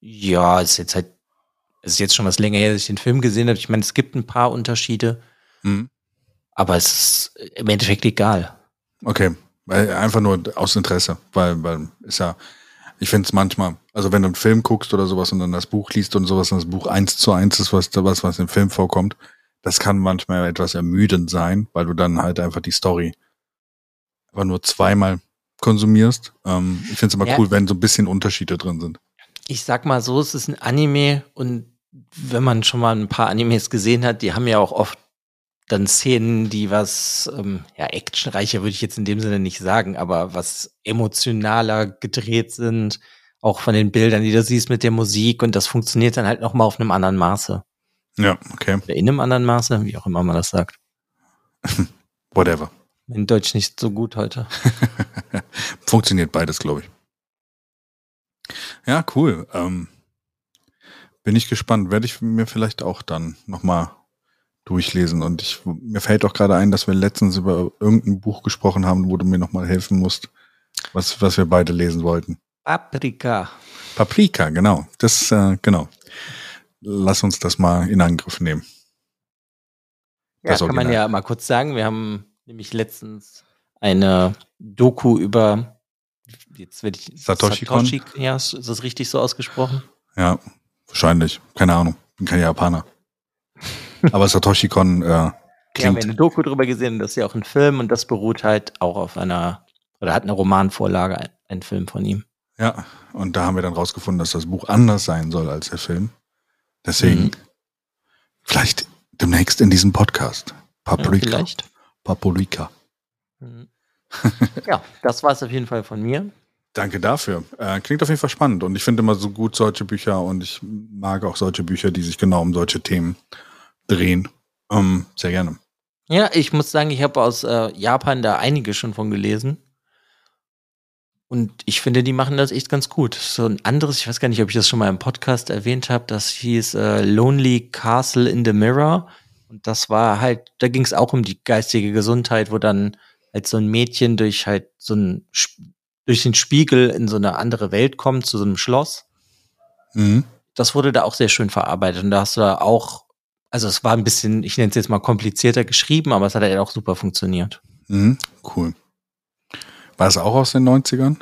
Ja, es ist jetzt halt, es ist jetzt schon was länger her, dass ich den Film gesehen habe. Ich meine, es gibt ein paar Unterschiede, Mhm. aber es ist im Endeffekt egal. Okay, einfach nur aus Interesse, weil, weil ist ja, ich finde es manchmal, also wenn du einen Film guckst oder sowas und dann das Buch liest und sowas und das Buch eins zu eins ist, was, was, was im Film vorkommt, das kann manchmal etwas ermüdend sein, weil du dann halt einfach die Story einfach nur zweimal konsumierst. Ähm, ich finde es immer Ja. cool, wenn so ein bisschen Unterschiede drin sind. Ich sag mal so, es ist ein Anime und wenn man schon mal ein paar Animes gesehen hat, die haben ja auch oft dann Szenen, die was, ähm, ja, actionreicher würde ich jetzt in dem Sinne nicht sagen, aber was emotionaler gedreht sind, auch von den Bildern, die du siehst mit der Musik und das funktioniert dann halt nochmal auf einem anderen Maße. Ja, okay, Oder in einem anderen Maße, wie auch immer man das sagt. whatever. Mein Deutsch nicht so gut heute. Funktioniert beides, glaube ich. Ja, cool. Ähm, bin ich gespannt. Werde ich mir vielleicht auch dann nochmal durchlesen. Und ich, mir fällt auch gerade ein, dass wir letztens über irgendein Buch gesprochen haben, wo du mir nochmal helfen musst, was, was wir beide lesen wollten. Paprika. Paprika, genau. Das, äh, genau. Lass uns das mal in Angriff nehmen. Ja, Das kann man ja mal kurz sagen. Wir haben nämlich letztens eine Doku über jetzt werde ich Satoshi Kon? ja, ist ist das richtig so ausgesprochen? Ja, wahrscheinlich. Keine Ahnung. Bin kein Japaner. Aber Satoshi Kon äh, Wir haben klingt. eine Doku drüber gesehen, das ist ja auch ein Film und das beruht halt auch auf einer oder hat eine Romanvorlage, ein, Film von ihm. Ja, und da haben wir dann rausgefunden, dass das Buch anders sein soll als der Film. Deswegen Mhm. vielleicht demnächst in diesem Podcast. Ja, Paprika. vielleicht. Paprika. Mhm. ja, das war es auf jeden Fall von mir. Danke dafür. Äh, klingt auf jeden Fall spannend und ich finde immer so gut solche Bücher und ich mag auch solche Bücher, die sich genau um solche Themen drehen. Ähm, sehr gerne. Ja, ich muss sagen, ich habe aus äh, Japan da einige schon von gelesen. Und ich finde, die machen das echt ganz gut. So ein anderes, ich weiß gar nicht, ob ich das schon mal im Podcast erwähnt habe, das hieß äh, Lonely Castle in the Mirror. Und das war halt, da ging es auch um die geistige Gesundheit, wo dann halt so ein Mädchen durch halt so ein, durch den Spiegel in so eine andere Welt kommt, zu so einem Schloss. Mhm. Das wurde da auch sehr schön verarbeitet. Und da hast du da auch, also es war ein bisschen, ich nenne es jetzt mal komplizierter geschrieben, aber es hat halt auch super funktioniert. Mhm. Cool. War es auch aus den 90ern?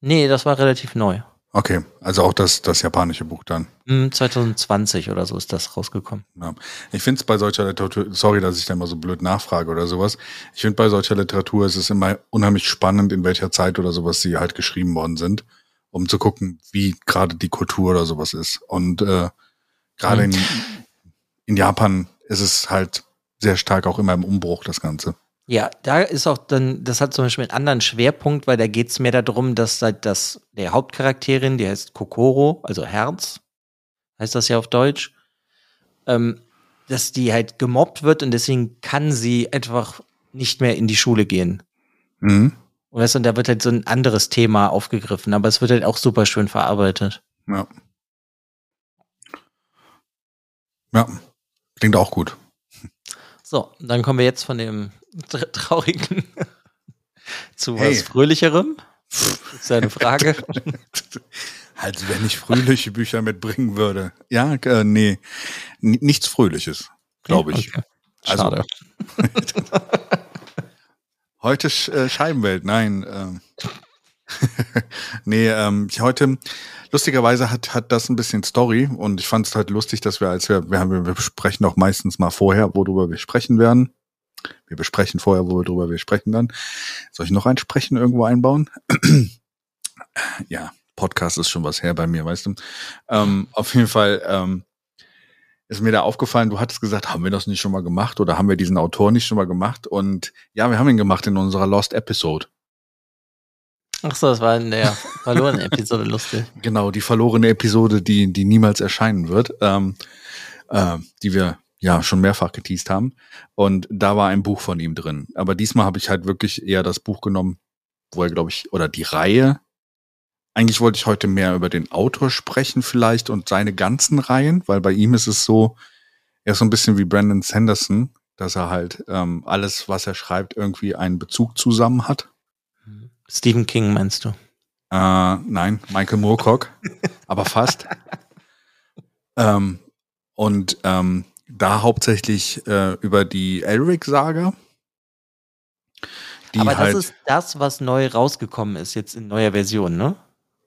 Nee, das war relativ neu. Okay, also auch das, das japanische Buch dann. Hm, 2020 oder so ist das rausgekommen. Ja. Ich finde es bei solcher Literatur, sorry, dass ich da immer so blöd nachfrage oder sowas. Ich finde bei solcher Literatur ist es immer unheimlich spannend, in welcher Zeit oder sowas sie halt geschrieben worden sind, um zu gucken, wie gerade die Kultur oder sowas ist. Und äh, gerade Mhm. in, in Japan ist es halt sehr stark auch immer im Umbruch, das Ganze. Ja, da ist auch dann, das hat zum Beispiel einen anderen Schwerpunkt, weil da geht es mehr darum, dass halt das, der Hauptcharakterin, die heißt Kokoro, also Herz, heißt das ja auf Deutsch, ähm, dass die halt gemobbt wird und deswegen kann sie einfach nicht mehr in die Schule gehen. Mhm. Und weißt du, und da wird halt so ein anderes Thema aufgegriffen, aber es wird halt auch super schön verarbeitet. Ja. Ja, klingt auch gut. So, dann kommen wir jetzt von dem tr- traurigen zu Hey. was fröhlicherem. Das ist eine Frage. Halt, wenn ich fröhliche Bücher mitbringen würde. Ja, äh, nee, N nichts Fröhliches, glaube ich. Okay. Also- Schade. Heute Sch äh, Scheibenwelt, nein. Ähm. nee, ähm, ich heute, lustigerweise hat, hat das ein bisschen Story und ich fand es halt lustig, dass wir, als wir, wir, haben, wir besprechen auch meistens mal vorher, worüber wir sprechen werden. Wir besprechen vorher, worüber wir sprechen werden. Soll ich noch ein Sprechen irgendwo einbauen? ja, Podcast ist schon was her bei mir, weißt du. Ähm, auf jeden Fall ähm, ist mir da aufgefallen, du hattest gesagt, haben wir das nicht schon mal gemacht oder haben wir diesen Autor nicht schon mal gemacht? Und ja, wir haben ihn gemacht in unserer Lost Episode. Ach so, das war in der verlorenen Episode lustig. Genau, die verlorene Episode, die, die niemals erscheinen wird, ähm, äh, die wir ja schon mehrfach geteased haben. Und da war ein Buch von ihm drin. Aber diesmal habe ich halt wirklich eher das Buch genommen, wo er, glaube ich, oder die Reihe. Eigentlich wollte ich heute mehr über den Autor sprechen vielleicht und seine ganzen Reihen, weil bei ihm ist es so, er ist so ein bisschen wie Brandon Sanderson, dass er halt ähm, alles, was er schreibt, irgendwie einen Bezug zusammen hat. Stephen King meinst du? Äh, nein, Michael Moorcock, aber fast. ähm, und ähm, da hauptsächlich äh, über die Elric-Saga. Aber halt, das ist das, was neu rausgekommen ist, jetzt in neuer Version, ne?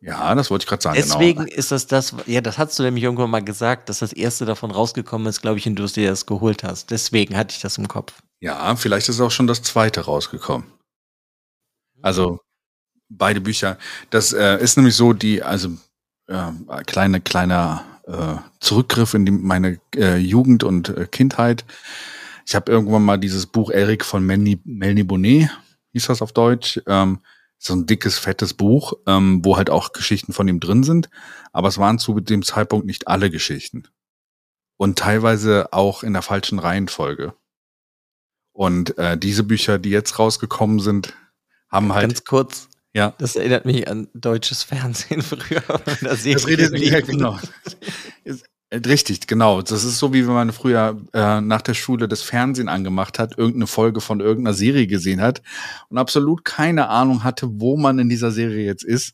ja, das wollte ich gerade sagen. Deswegen genau. ist das das, ja, das hast du nämlich irgendwann mal gesagt, dass das erste davon rausgekommen ist, glaube ich, und du es dir das geholt hast. Deswegen hatte ich das im Kopf. Ja, vielleicht ist auch schon das zweite rausgekommen. Also beide Bücher. Das äh, ist nämlich so, die, also äh, kleine, kleiner äh, Zurückgriff in die, meine äh, Jugend und äh, Kindheit. Ich habe irgendwann mal dieses Buch Eric von Melanie, Melanie Bonnet, hieß das auf Deutsch. Ähm, so ein dickes, fettes Buch, ähm, wo halt auch Geschichten von ihm drin sind. Aber es waren zu dem Zeitpunkt nicht alle Geschichten. Und teilweise auch in der falschen Reihenfolge. Und äh, diese Bücher, die jetzt rausgekommen sind, haben halt. Ganz kurz, ja. das erinnert mich an deutsches Fernsehen früher. Da Das redet ja, genau. Äh, Richtig, genau. Das ist so, wie wenn man früher äh, nach der Schule das Fernsehen angemacht hat, irgendeine Folge von irgendeiner Serie gesehen hat und absolut keine Ahnung hatte, wo man in dieser Serie jetzt ist.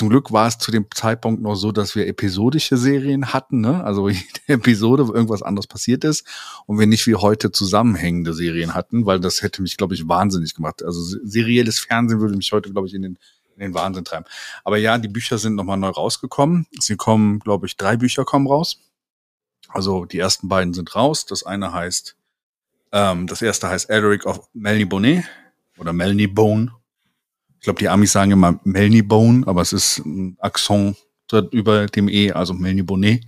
Zum Glück war es zu dem Zeitpunkt noch so, dass wir episodische Serien hatten, ne? also jede Episode, wo irgendwas anderes passiert ist und wir nicht wie heute zusammenhängende Serien hatten, weil das hätte mich, glaube ich, wahnsinnig gemacht. Also se- serielles Fernsehen würde mich heute, glaube ich, in den, in den Wahnsinn treiben. Aber ja, die Bücher sind nochmal neu rausgekommen. Sie kommen, glaube ich, drei Bücher kommen raus. Also die ersten beiden sind raus. Das eine heißt, ähm, das erste heißt Eric of Melanie Bonnet oder Melanie Bone. Ich glaube, die Amis sagen immer Melanie Bone, aber es ist ein Akzent über dem E, also Melanie Bonnet.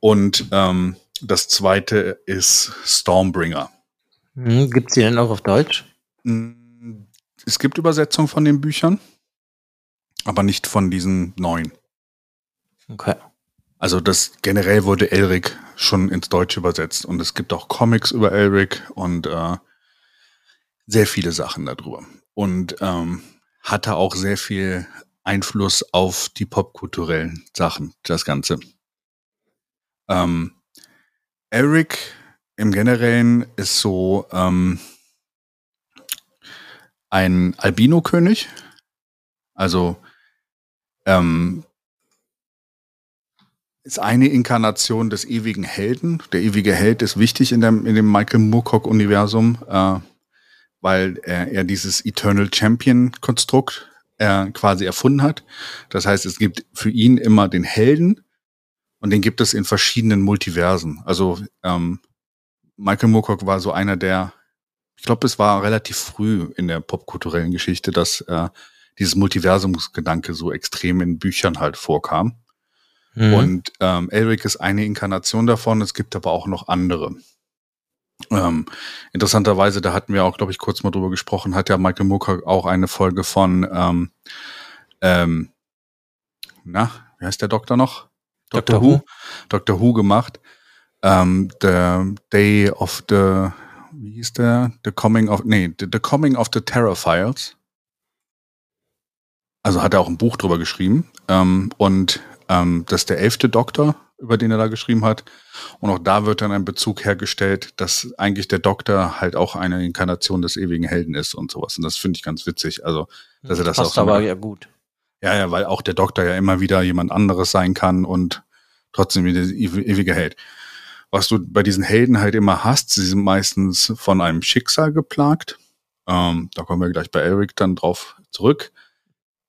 Und ähm, das zweite ist Stormbringer. Hm, gibt's die denn auch auf Deutsch? Mm, Es gibt Übersetzungen von den Büchern, aber nicht von diesen neuen. Okay. Also das generell wurde Elric schon ins Deutsche übersetzt und es gibt auch Comics über Elric und äh, sehr viele Sachen darüber. Und ähm, hatte auch sehr viel Einfluss auf die popkulturellen Sachen, das Ganze. Ähm, Elric im Generellen ist so ähm, ein Albino-König. Also ähm, ist eine Inkarnation des ewigen Helden. Der ewige Held ist wichtig in dem, in dem Michael Moorcock-Universum, äh, weil er, er dieses Eternal Champion-Konstrukt äh, quasi erfunden hat. Das heißt, es gibt für ihn immer den Helden und den gibt es in verschiedenen Multiversen. Also ähm, Michael Moorcock war so einer der, ich glaube, es war relativ früh in der popkulturellen Geschichte, dass äh, dieses Multiversumsgedanke so extrem in Büchern halt vorkam. Mhm. Und ähm, Elric ist eine Inkarnation davon, es gibt aber auch noch andere. Ähm, interessanterweise, da hatten wir auch, glaube ich, kurz mal drüber gesprochen, hat ja Michael Moore auch eine Folge von, ähm, ähm, na, wie heißt der Doktor noch? Dr. Who. Dr. Who gemacht. Ähm, the Day of the, wie hieß der? The Coming of, nee, the, the Coming of the Terror Files. Also hat er auch ein Buch drüber geschrieben. Ähm, und ähm, das ist der elfte Doktor, über den er da geschrieben hat. Und auch da wird dann ein Bezug hergestellt, dass eigentlich der Doktor halt auch eine Inkarnation des ewigen Helden ist und sowas. Und das finde ich ganz witzig. Also, dass er das Passt auch aber ja gut. Ja, ja, weil auch der Doktor ja immer wieder jemand anderes sein kann und trotzdem wieder ew- ewige Held. Was du bei diesen Helden halt immer hast, sie sind meistens von einem Schicksal geplagt. Ähm, da kommen wir gleich bei Eric dann drauf zurück.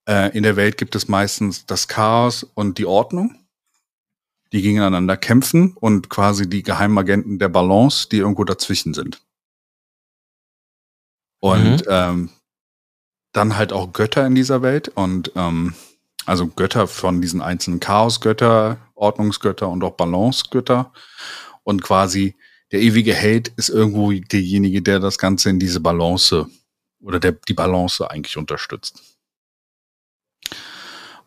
Äh, in der Welt gibt es meistens das Chaos und die Ordnung, die gegeneinander kämpfen und quasi die Geheimagenten der Balance, die irgendwo dazwischen sind. Und ähm, dann halt auch Götter in dieser Welt und ähm, also Götter von diesen einzelnen Chaosgötter, Ordnungsgötter und auch Balancegötter. Und quasi der ewige Held ist irgendwo derjenige, der das Ganze in diese Balance oder der die Balance eigentlich unterstützt.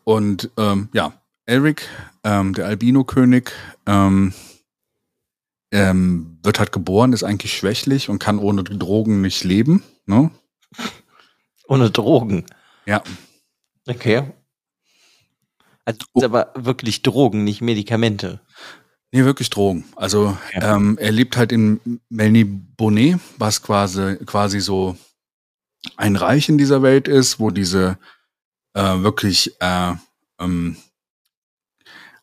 Und ähm, ja, Elric, ähm, der Albino-König, ähm, ähm, wird halt geboren, ist eigentlich schwächlich und kann ohne Drogen nicht leben. Ne? Ohne Drogen. Ja, Okay. Also ist aber wirklich Drogen, nicht Medikamente. Nee, wirklich Drogen. Also Ja. ähm, er lebt halt in Melniboné, was quasi, quasi so ein Reich in dieser Welt ist, wo diese äh, wirklich, äh, ähm,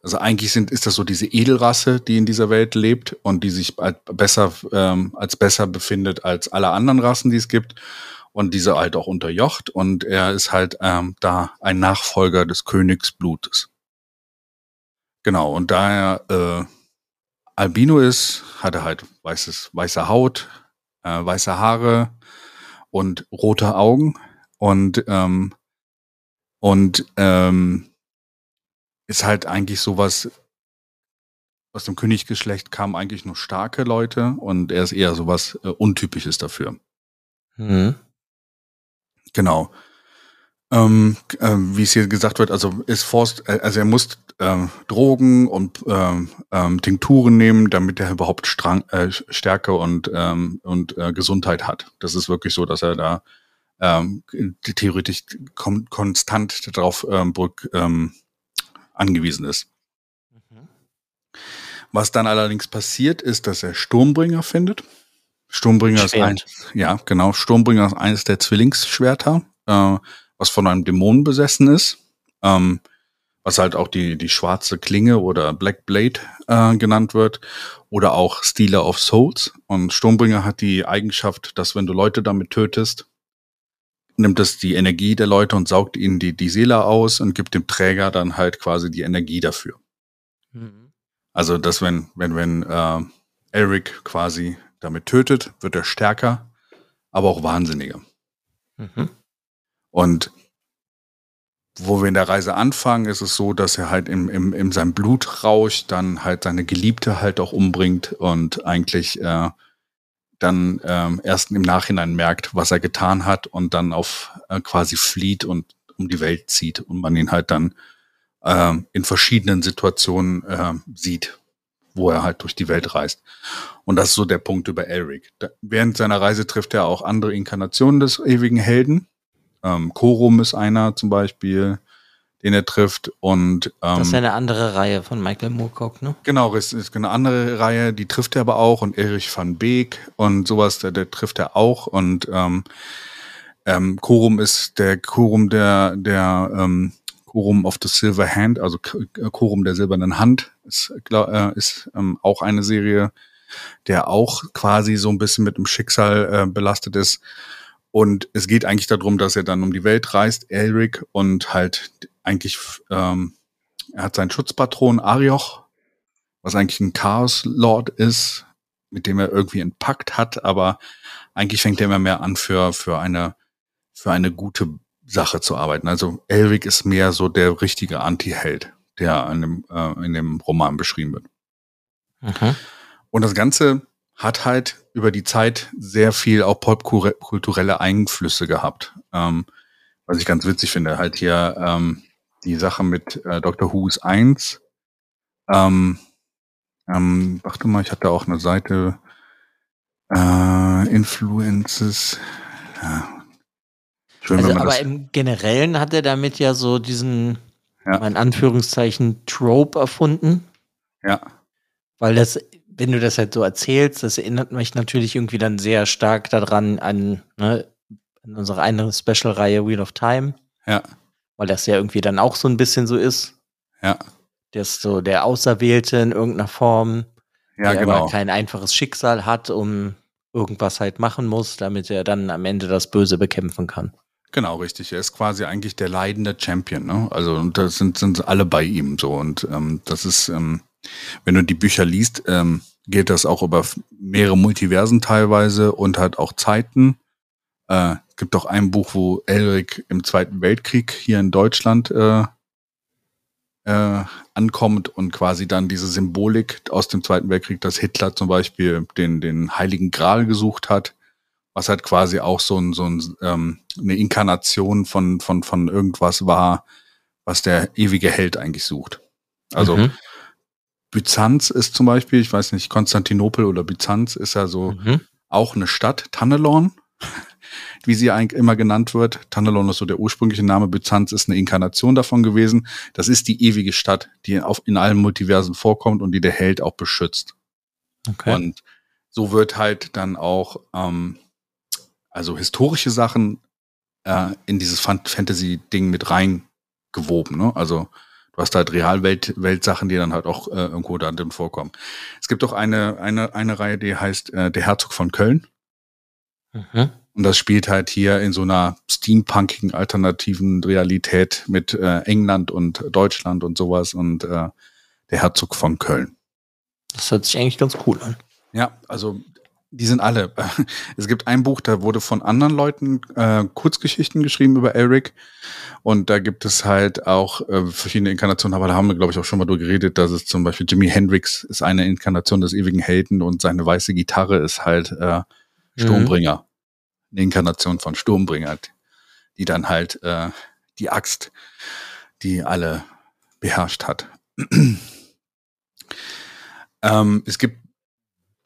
also eigentlich sind, ist das so diese Edelrasse, die in dieser Welt lebt und die sich als besser, ähm, als besser befindet als alle anderen Rassen, die es gibt. Und diese halt auch unterjocht und er ist halt ähm, da ein Nachfolger des Königsblutes. Genau, und da er äh, Albino ist, hat er halt weißes, weiße Haut, äh, weiße Haare und rote Augen und ähm, und ähm, ist halt eigentlich sowas aus dem Königgeschlecht kamen eigentlich nur starke Leute und er ist eher sowas äh, untypisches dafür. Mhm. Genau. Ähm, ähm, wie es hier gesagt wird, also ist Forst, äh, also er muss ähm, Drogen und ähm, ähm, Tinkturen nehmen, damit er überhaupt Strang, äh, Stärke und ähm, und äh, Gesundheit hat. Das ist wirklich so, dass er da theoretisch kon konstant darauf brück, ähm, angewiesen ist. Mhm. Was dann allerdings passiert, ist, dass er Sturmbringer findet. Sturmbringer ist ein, Schwert. ja, genau. Sturmbringer ist eines der Zwillingsschwerter, äh, was von einem Dämon besessen ist. Ähm, was halt auch die, die schwarze Klinge oder Black Blade äh, genannt wird. Oder auch Stealer of Souls. Und Sturmbringer hat die Eigenschaft, dass wenn du Leute damit tötest, nimmt es die Energie der Leute und saugt ihnen die, die Seele aus und gibt dem Träger dann halt quasi die Energie dafür. Mhm. Also, dass wenn, wenn, wenn äh, Eric quasi damit tötet, wird er stärker, aber auch wahnsinniger. Mhm. Und wo wir in der Reise anfangen, ist es so, dass er halt im, im, in seinem Blutrausch dann halt seine Geliebte halt auch umbringt und eigentlich äh, dann ähm, erst im Nachhinein merkt, was er getan hat und dann auf äh, quasi flieht und um die Welt zieht und man ihn halt dann ähm, in verschiedenen Situationen ähm, sieht, wo er halt durch die Welt reist. Und das ist so der Punkt über Elric. Da, während seiner Reise trifft er auch andere Inkarnationen des ewigen Helden. Ähm, Korum ist einer zum Beispiel, den er trifft. Und ähm, Das ist eine andere Reihe von Michael Moorcock, ne? Genau, es ist eine andere Reihe, die trifft er aber auch und Erich van Beek und sowas, der, der trifft er auch und ähm, ähm, Korum ist der Korum der der ähm, Korum of the Silver Hand, also K- Korum der silbernen Hand ist, glaub, äh, ist ähm, auch eine Serie, der auch quasi so ein bisschen mit dem Schicksal äh, belastet ist. Und es geht eigentlich darum, dass er dann um die Welt reist, Elric, und halt eigentlich ähm, er hat seinen Schutzpatron Arioch, was eigentlich ein Chaos Lord ist, mit dem er irgendwie einen Pakt hat, aber eigentlich fängt er immer mehr an für, für eine, für eine gute Sache zu arbeiten. Also Elric ist mehr so der richtige Anti-Held, der in dem, äh, in dem Roman beschrieben wird. Mhm. Und das Ganze hat halt über die Zeit sehr viel auch popkulturelle Einflüsse gehabt. Ähm, was ich ganz witzig finde, halt hier ähm, die Sache mit äh, Dr. Who's 1. Ähm, ähm, warte mal, ich hatte auch eine Seite äh, Influences. Ja. Schön, also, aber im Generellen hat er damit ja so diesen, ja. in Anführungszeichen, Trope erfunden. Ja. Weil das, wenn du das halt so erzählst, das erinnert mich natürlich irgendwie dann sehr stark daran an, ne, an unsere eine Special-Reihe Wheel of Time. Ja. Weil das ja irgendwie dann auch so ein bisschen so ist. Ja. Der ist so der Auserwählte in irgendeiner Form. Ja, der genau. aber kein einfaches Schicksal hat, um irgendwas halt machen muss, damit er dann am Ende das Böse bekämpfen kann. Genau, richtig. Er ist quasi eigentlich der leidende Champion. Ne? Also und das sind, sind alle bei ihm so. Und ähm, das ist, ähm, wenn du die Bücher liest, ähm, geht das auch über mehrere Multiversen teilweise und halt auch Zeiten. Äh, gibt auch ein Buch, wo Elric im Zweiten Weltkrieg hier in Deutschland äh, äh, ankommt und quasi dann diese Symbolik aus dem Zweiten Weltkrieg, dass Hitler zum Beispiel den, den Heiligen Gral gesucht hat, was halt quasi auch so, ein, so ein, ähm, eine Inkarnation von, von, von irgendwas war, was der ewige Held eigentlich sucht. Also mhm. Byzanz ist zum Beispiel, ich weiß nicht, Konstantinopel oder Byzanz ist ja so mhm. auch eine Stadt, Tannelorn, wie sie eigentlich immer genannt wird. Tannelorn ist so der ursprüngliche Name, Byzanz ist eine Inkarnation davon gewesen. Das ist die ewige Stadt, die auf, in allen Multiversen vorkommt und die der Held auch beschützt. Okay. Und so wird halt dann auch, ähm, also historische Sachen äh, in dieses Fantasy-Ding mit reingewoben. Ne? Also du hast halt Realwelt-Weltsachen, die dann halt auch äh, irgendwo da drin vorkommen. Es gibt auch eine, eine, eine Reihe, die heißt äh, Der Herzog von Köln. Mhm. Und das spielt halt hier in so einer steampunkigen alternativen Realität mit äh, England und Deutschland und sowas und äh, der Herzog von Köln. Das hört sich eigentlich ganz cool an. Ja, also die sind alle. Es gibt ein Buch, da wurde von anderen Leuten äh, Kurzgeschichten geschrieben über Eric. Und da gibt es halt auch äh, verschiedene Inkarnationen, aber da haben wir, glaube ich, auch schon mal drüber geredet, dass es zum Beispiel Jimi Hendrix ist eine Inkarnation des ewigen Helden und seine weiße Gitarre ist halt äh, Sturmbringer. Mhm. Eine Inkarnation von Sturmbringer, die dann halt äh, die Axt, die alle beherrscht hat. ähm, es gibt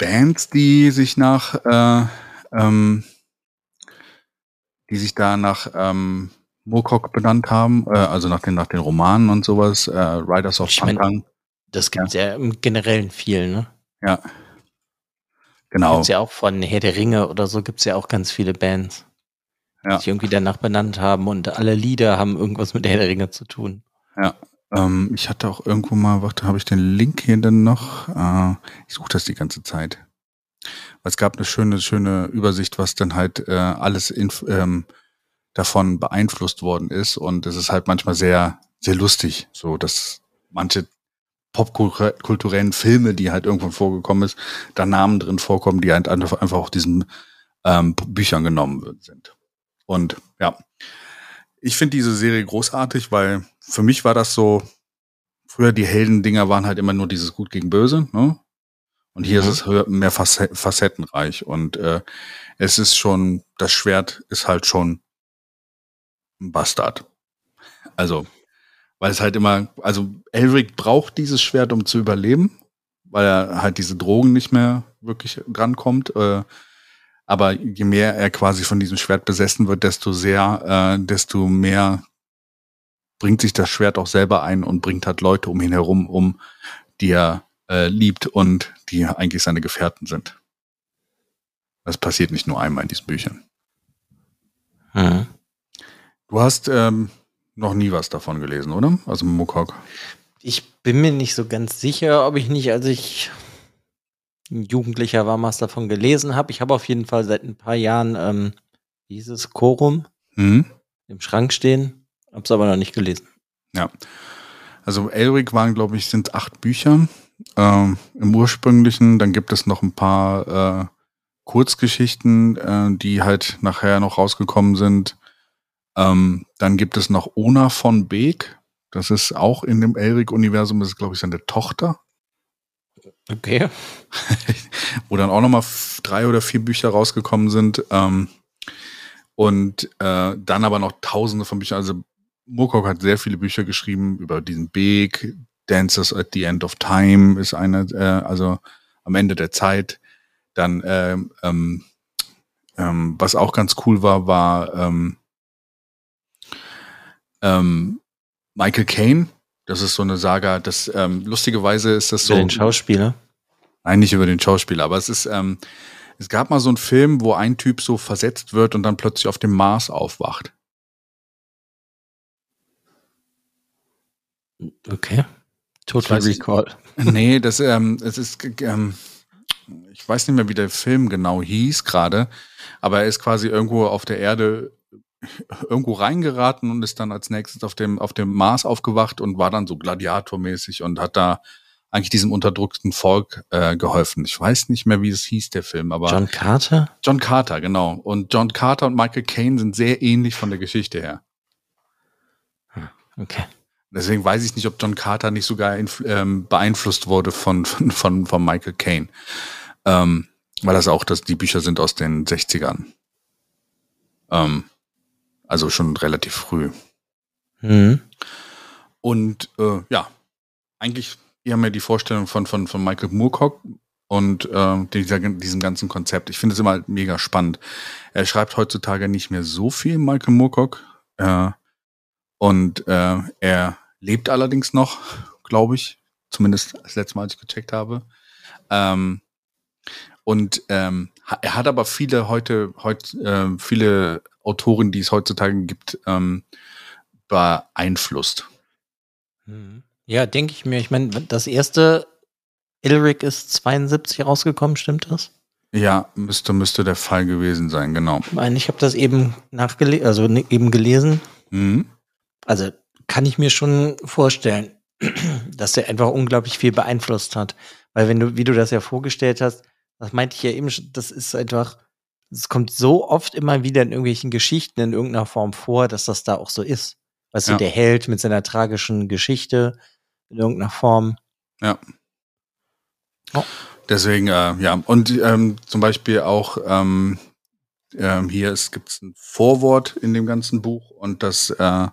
Bands, die sich nach, äh, ähm, die sich da nach ähm, Moorcock benannt haben, äh, also nach den, nach den Romanen und sowas, äh, Riders of Pantang. Das gibt es ja. ja im Generellen viel, ne? Ja. Genau. Gibt's ja auch von Herr der Ringe oder so gibt's ja auch ganz viele Bands, ja. die sich irgendwie danach benannt haben und alle Lieder haben irgendwas mit Herr der Ringe zu tun. Ja, ähm, ich hatte auch irgendwo mal, warte, habe ich den Link hier denn noch? Äh, ich suche das die ganze Zeit. Es gab eine schöne, schöne Übersicht, was dann halt äh, alles in, ähm, davon beeinflusst worden ist. Und es ist halt manchmal sehr, sehr lustig, so dass manche popkulturellen Filme, die halt irgendwann vorgekommen ist, da Namen drin vorkommen, die halt einfach, einfach auch diesen ähm, Büchern genommen sind. Und ja, ich finde diese Serie großartig, weil für mich war das so, früher die Heldendinger waren halt immer nur dieses Gut gegen Böse, ne? Und hier mhm. ist es mehr facettenreich und äh, es ist schon, das Schwert ist halt schon ein Bastard. Also, weil es halt immer, also Elric braucht dieses Schwert, um zu überleben, weil er halt diese Drogen nicht mehr wirklich drankommt. Äh, aber je mehr er quasi von diesem Schwert besessen wird, desto sehr, äh, desto mehr bringt sich das Schwert auch selber ein und bringt halt Leute um ihn herum um, die er äh, liebt und die eigentlich seine Gefährten sind. Das passiert nicht nur einmal in diesen Büchern. Hm. Du hast ähm, noch nie was davon gelesen, oder? Also Mokok. Ich bin mir nicht so ganz sicher, ob ich nicht, als ich Jugendlicher war, was davon gelesen habe. Ich habe auf jeden Fall seit ein paar Jahren ähm, dieses Chorum mhm. im Schrank stehen, habe es aber noch nicht gelesen. Ja, also Elric waren, glaube ich, sind acht Bücher ähm, im ursprünglichen. Dann gibt es noch ein paar äh, Kurzgeschichten, äh, die halt nachher noch rausgekommen sind. Ähm, dann gibt es noch Ona von Beek. Das ist auch in dem Elric-Universum, das ist, glaube ich, seine Tochter. Okay. wo dann auch nochmal drei oder vier Bücher rausgekommen sind. Ähm, und äh, dann aber noch tausende von Büchern. Also Moorcock hat sehr viele Bücher geschrieben über diesen Weg. Dancers at the End of Time ist eine, äh, also am Ende der Zeit. Dann, äh, ähm, ähm, was auch ganz cool war, war ähm, ähm, Michael Caine. Das ist so eine Saga, das ähm, lustigerweise ist das so. Über den Schauspieler? Nein, nicht über den Schauspieler, aber es ist, ähm, es gab mal so einen Film, wo ein Typ so versetzt wird und dann plötzlich auf dem Mars aufwacht. Okay. Total Recall. Nee, das ähm, es ist ähm, ich weiß nicht mehr, wie der Film genau hieß gerade, aber er ist quasi irgendwo auf der Erde irgendwo reingeraten und ist dann als nächstes auf dem auf dem Mars aufgewacht und war dann so gladiatormäßig und hat da eigentlich diesem unterdrückten Volk äh, geholfen. Ich weiß nicht mehr, wie es hieß, der Film, aber. John Carter? John Carter, genau. Und John Carter und Michael Caine sind sehr ähnlich von der Geschichte her. Hm, okay. Deswegen weiß ich nicht, ob John Carter nicht sogar ähm, beeinflusst wurde von, von, von, von Michael Caine. Ähm, weil das auch das, die Bücher sind aus den 60ern. Ähm, also schon relativ früh. Mhm. Und äh, ja, eigentlich wir haben ja die Vorstellung von, von, von Michael Moorcock und äh, dieser, diesem ganzen Konzept. Ich finde es immer mega spannend. Er schreibt heutzutage nicht mehr so viel, Michael Moorcock. Äh, und äh, er lebt allerdings noch, glaube ich. Zumindest das letzte Mal, als ich gecheckt habe. Ähm, und ähm, er hat aber viele heute, heute äh, viele Autoren, die es heutzutage gibt, ähm, beeinflusst. Mhm. Ja, denke ich mir. Ich meine, das erste Ilric ist 72 rausgekommen, stimmt das? Ja, müsste, müsste der Fall gewesen sein, genau. Ich meine, ich habe das eben nachgelesen, also eben gelesen. Mhm. Also kann ich mir schon vorstellen, dass der einfach unglaublich viel beeinflusst hat. Weil wenn du, wie du das ja vorgestellt hast, das meinte ich ja eben, das ist einfach, es kommt so oft immer wieder in irgendwelchen Geschichten in irgendeiner Form vor, dass das da auch so ist. Weißt ja. du, der Held mit seiner tragischen Geschichte, in irgendeiner Form. Ja. Oh. Deswegen, äh, ja, und ähm, zum Beispiel auch ähm, ähm, hier gibt es ein Vorwort in dem ganzen Buch und das äh,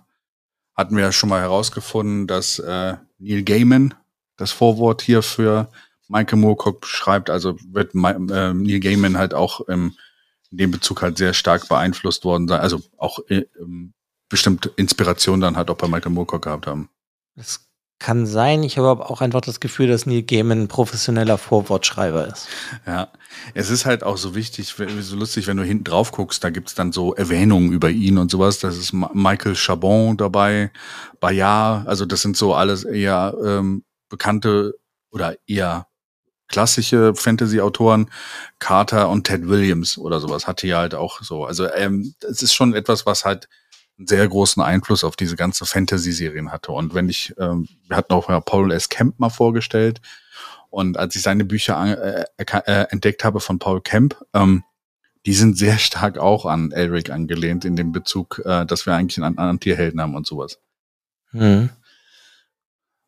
hatten wir ja schon mal herausgefunden, dass äh, Neil Gaiman das Vorwort hier für Michael Moorcock schreibt. Also wird äh, Neil Gaiman halt auch ähm, in dem Bezug halt sehr stark beeinflusst worden sein. Also auch äh, ähm, bestimmt Inspiration dann halt auch bei Michael Moorcock gehabt haben. Das kann sein. Ich habe aber auch einfach das Gefühl, dass Neil Gaiman ein professioneller Vorwortschreiber ist. Ja, es ist halt auch so wichtig, so lustig, wenn du hinten drauf guckst, da gibt's dann so Erwähnungen über ihn und sowas. Das ist Michael Chabon dabei, Bayard, also das sind so alles eher ähm, bekannte oder eher klassische Fantasy-Autoren, Carter und Ted Williams oder sowas hatte ja halt auch so. Also ähm, es ist schon etwas, was halt einen sehr großen Einfluss auf diese ganze Fantasy-Serien hatte. Und wenn ich, ähm, wir hatten auch Paul S. Kemp mal vorgestellt. Und als ich seine Bücher äh, äh, entdeckt habe von Paul Kemp, ähm, die sind sehr stark auch an Elric angelehnt in dem Bezug, äh, dass wir eigentlich einen anderen Tierhelden haben und sowas. Mhm.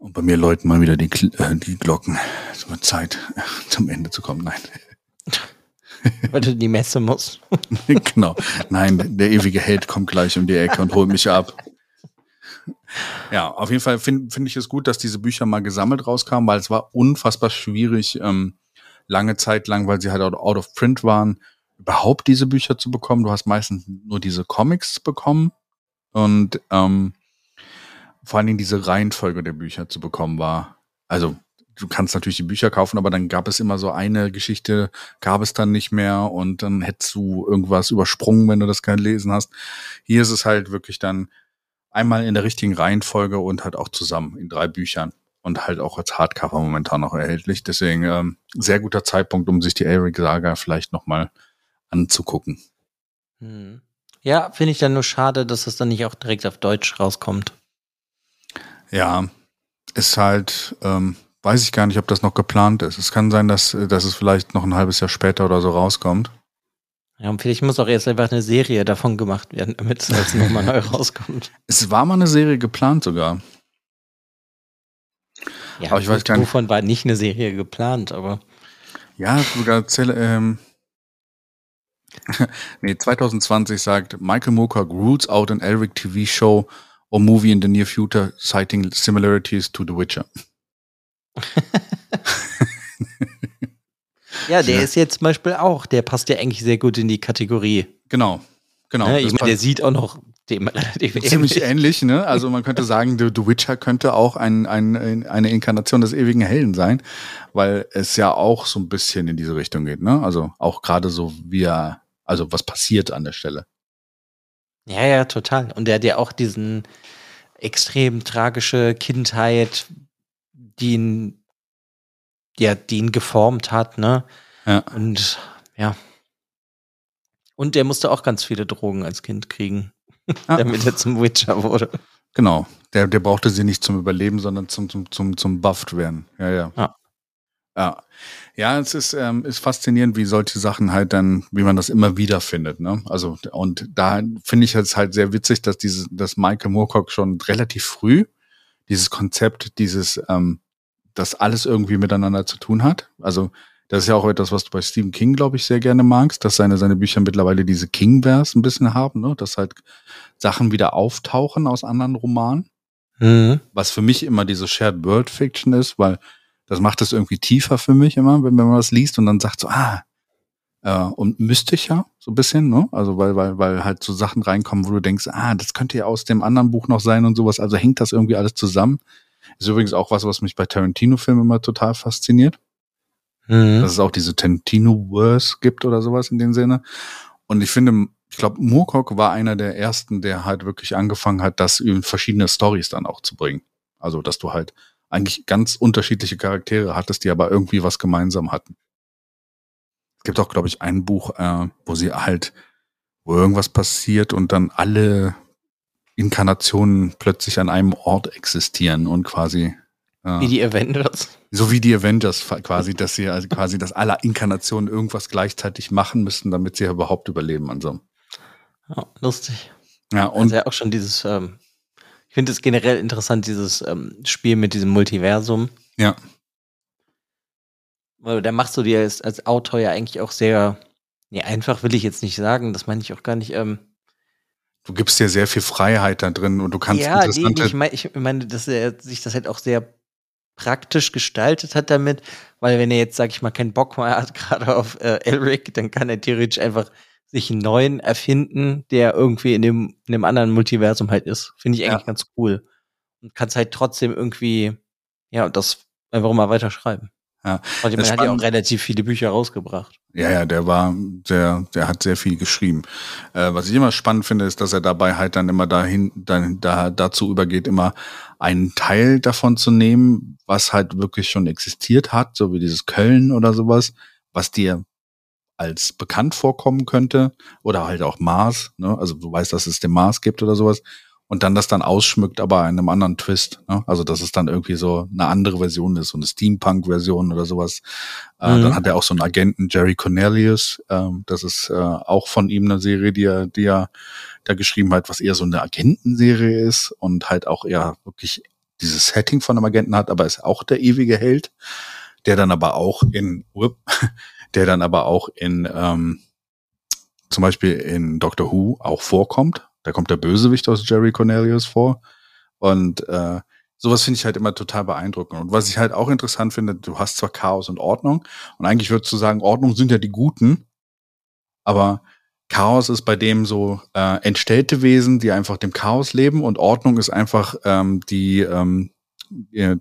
Und bei mir läuten mal wieder die, äh, die Glocken. Es wird Zeit, zum Ende zu kommen. Nein. Weil du die Messe musst. genau. Nein, der ewige Held kommt gleich um die Ecke und holt mich ab. Ja, auf jeden Fall finde find ich es gut, dass diese Bücher mal gesammelt rauskamen, weil es war unfassbar schwierig, ähm, lange Zeit lang, weil sie halt out of print waren, überhaupt diese Bücher zu bekommen. Du hast meistens nur diese Comics bekommen und ähm, vor allen Dingen diese Reihenfolge der Bücher zu bekommen war. Also du kannst natürlich die Bücher kaufen, aber dann gab es immer so eine Geschichte, gab es dann nicht mehr und dann hättest du irgendwas übersprungen, wenn du das kein Lesen hast. Hier ist es halt wirklich dann einmal in der richtigen Reihenfolge und halt auch zusammen in drei Büchern und halt auch als Hardcover momentan noch erhältlich. Deswegen ähm, sehr guter Zeitpunkt, um sich die Eric Saga vielleicht nochmal anzugucken. Hm. Ja, finde ich dann nur schade, dass es dann nicht auch direkt auf Deutsch rauskommt. Ja, ist halt, ähm, weiß ich gar nicht, ob das noch geplant ist. Es kann sein, dass, dass es vielleicht noch ein halbes Jahr später oder so rauskommt. Ja, und vielleicht muss auch erst einfach eine Serie davon gemacht werden, damit es nochmal neu rauskommt. Es war mal eine Serie geplant sogar. Ja, Aber ich weiß gar nicht- Wovon war nicht eine Serie geplant, aber Ja, sogar Zelle, ähm, nee, 2020 sagt Michael Moorcock rules out an Elric TV show or movie in the near future citing similarities to The Witcher. ja, der Ja. ist jetzt zum Beispiel auch, der passt ja eigentlich sehr gut in die Kategorie. Genau, genau. ne? Das Ich meine, der sieht auch noch dem relativ ziemlich ähnlich. ähnlich, ne? Also man könnte sagen, The, The Witcher könnte auch ein, ein, eine Inkarnation des ewigen Helden sein, weil es ja auch so ein bisschen in diese Richtung geht, ne? Also auch gerade so wie er, also was passiert an der Stelle. Ja, ja, total. Und der hat ja auch diesen extrem tragische Kindheit, die ihn, ja, die ihn geformt hat, ne? Ja. Und ja. Und der musste auch ganz viele Drogen als Kind kriegen, Ah. damit er zum Witcher wurde. Genau. Der, der brauchte sie nicht zum Überleben, sondern zum, zum, zum, zum Buffed werden. Ja, ja. Ja. Ja, ja es ist, ähm, ist faszinierend, wie solche Sachen halt dann, wie man das immer wieder findet. Ne? Also, und da finde ich es halt sehr witzig, dass diese, dass Michael Moorcock schon relativ früh dieses Konzept, dieses, ähm, das alles irgendwie miteinander zu tun hat. Also, das ist ja auch etwas, was du bei Stephen King, glaube ich, sehr gerne magst, dass seine, seine Bücher mittlerweile diese King-Verse ein bisschen haben, ne? dass halt Sachen wieder auftauchen aus anderen Romanen Mhm. was für mich immer diese Shared World Fiction ist, weil das macht es irgendwie tiefer für mich immer, wenn man was liest und dann sagt so, ah, äh, und mystischer, so ein bisschen, ne? Also weil, weil, weil halt so Sachen reinkommen, wo du denkst, ah, das könnte ja aus dem anderen Buch noch sein und sowas, also hängt das irgendwie alles zusammen. Ist übrigens auch was, was mich bei Tarantino-Filmen immer total fasziniert Mhm. dass es auch diese Tarantino-Verse gibt oder sowas in dem Sinne. Und ich finde, ich glaube, Moorcock war einer der ersten, der halt wirklich angefangen hat, das in verschiedene Stories dann auch zu bringen. Also, dass du halt eigentlich ganz unterschiedliche Charaktere hattest, die aber irgendwie was gemeinsam hatten. Es gibt auch, glaube ich, ein Buch, äh, wo sie halt, wo irgendwas passiert und dann alle Inkarnationen plötzlich an einem Ort existieren und quasi äh, Wie die Avengers. so wie die Avengers quasi, dass sie also quasi, dass alle Inkarnationen irgendwas gleichzeitig machen müssten, damit sie überhaupt überleben und so. Ja, lustig. Ja, Und und ja auch schon dieses, ähm, ich finde es generell interessant, dieses ähm, Spiel mit diesem Multiversum. ja, Weil da machst du dir als, als Autor ja eigentlich auch sehr, nee, einfach will ich jetzt nicht sagen, das meine ich auch gar nicht. Ähm, du gibst dir sehr viel Freiheit da drin und du kannst ja, interessante, nee, ich meine, ich meine, dass er sich das halt auch sehr praktisch gestaltet hat damit, weil wenn er jetzt, sag ich mal, keinen Bock mehr hat, gerade auf äh, Elric, dann kann er theoretisch einfach sich einen neuen erfinden, der irgendwie in dem, in dem anderen Multiversum halt ist. Finde ich eigentlich Ja. ganz cool. Und kannst halt trotzdem irgendwie, ja, das einfach mal weiterschreiben. Ja. Und er hat ja auch relativ viele Bücher rausgebracht. ja, ja, der war, der, der hat sehr viel geschrieben. Äh, was ich immer spannend finde, ist, dass er dabei halt dann immer dahin, dann da dazu übergeht, immer einen Teil davon zu nehmen, was halt wirklich schon existiert hat, so wie dieses Köln oder sowas, was dir als bekannt vorkommen könnte oder halt auch Mars, ne? also du weißt, dass es den Mars gibt oder sowas und dann das dann ausschmückt, aber in einem anderen Twist, ne? also dass es dann irgendwie so eine andere Version ist, so eine Steampunk-Version oder sowas. Äh, Mhm. Dann hat er auch so einen Agenten, Jerry Cornelius, ähm, das ist äh, auch von ihm eine Serie, die er, die er da geschrieben hat, was eher so eine Agentenserie ist und halt auch eher wirklich dieses Setting von einem Agenten hat, aber ist auch der ewige Held, der dann aber auch in, der dann aber auch in, ähm, zum Beispiel in Doctor Who auch vorkommt. Da kommt der Bösewicht aus Jerry Cornelius vor. Und äh, sowas finde ich halt immer total beeindruckend. Und was ich halt auch interessant finde, du hast zwar Chaos und Ordnung, und eigentlich würdest du sagen, Ordnung sind ja die Guten, aber Chaos ist bei dem so äh, entstellte Wesen, die einfach dem Chaos leben, und Ordnung ist einfach ähm, die, ähm, äh,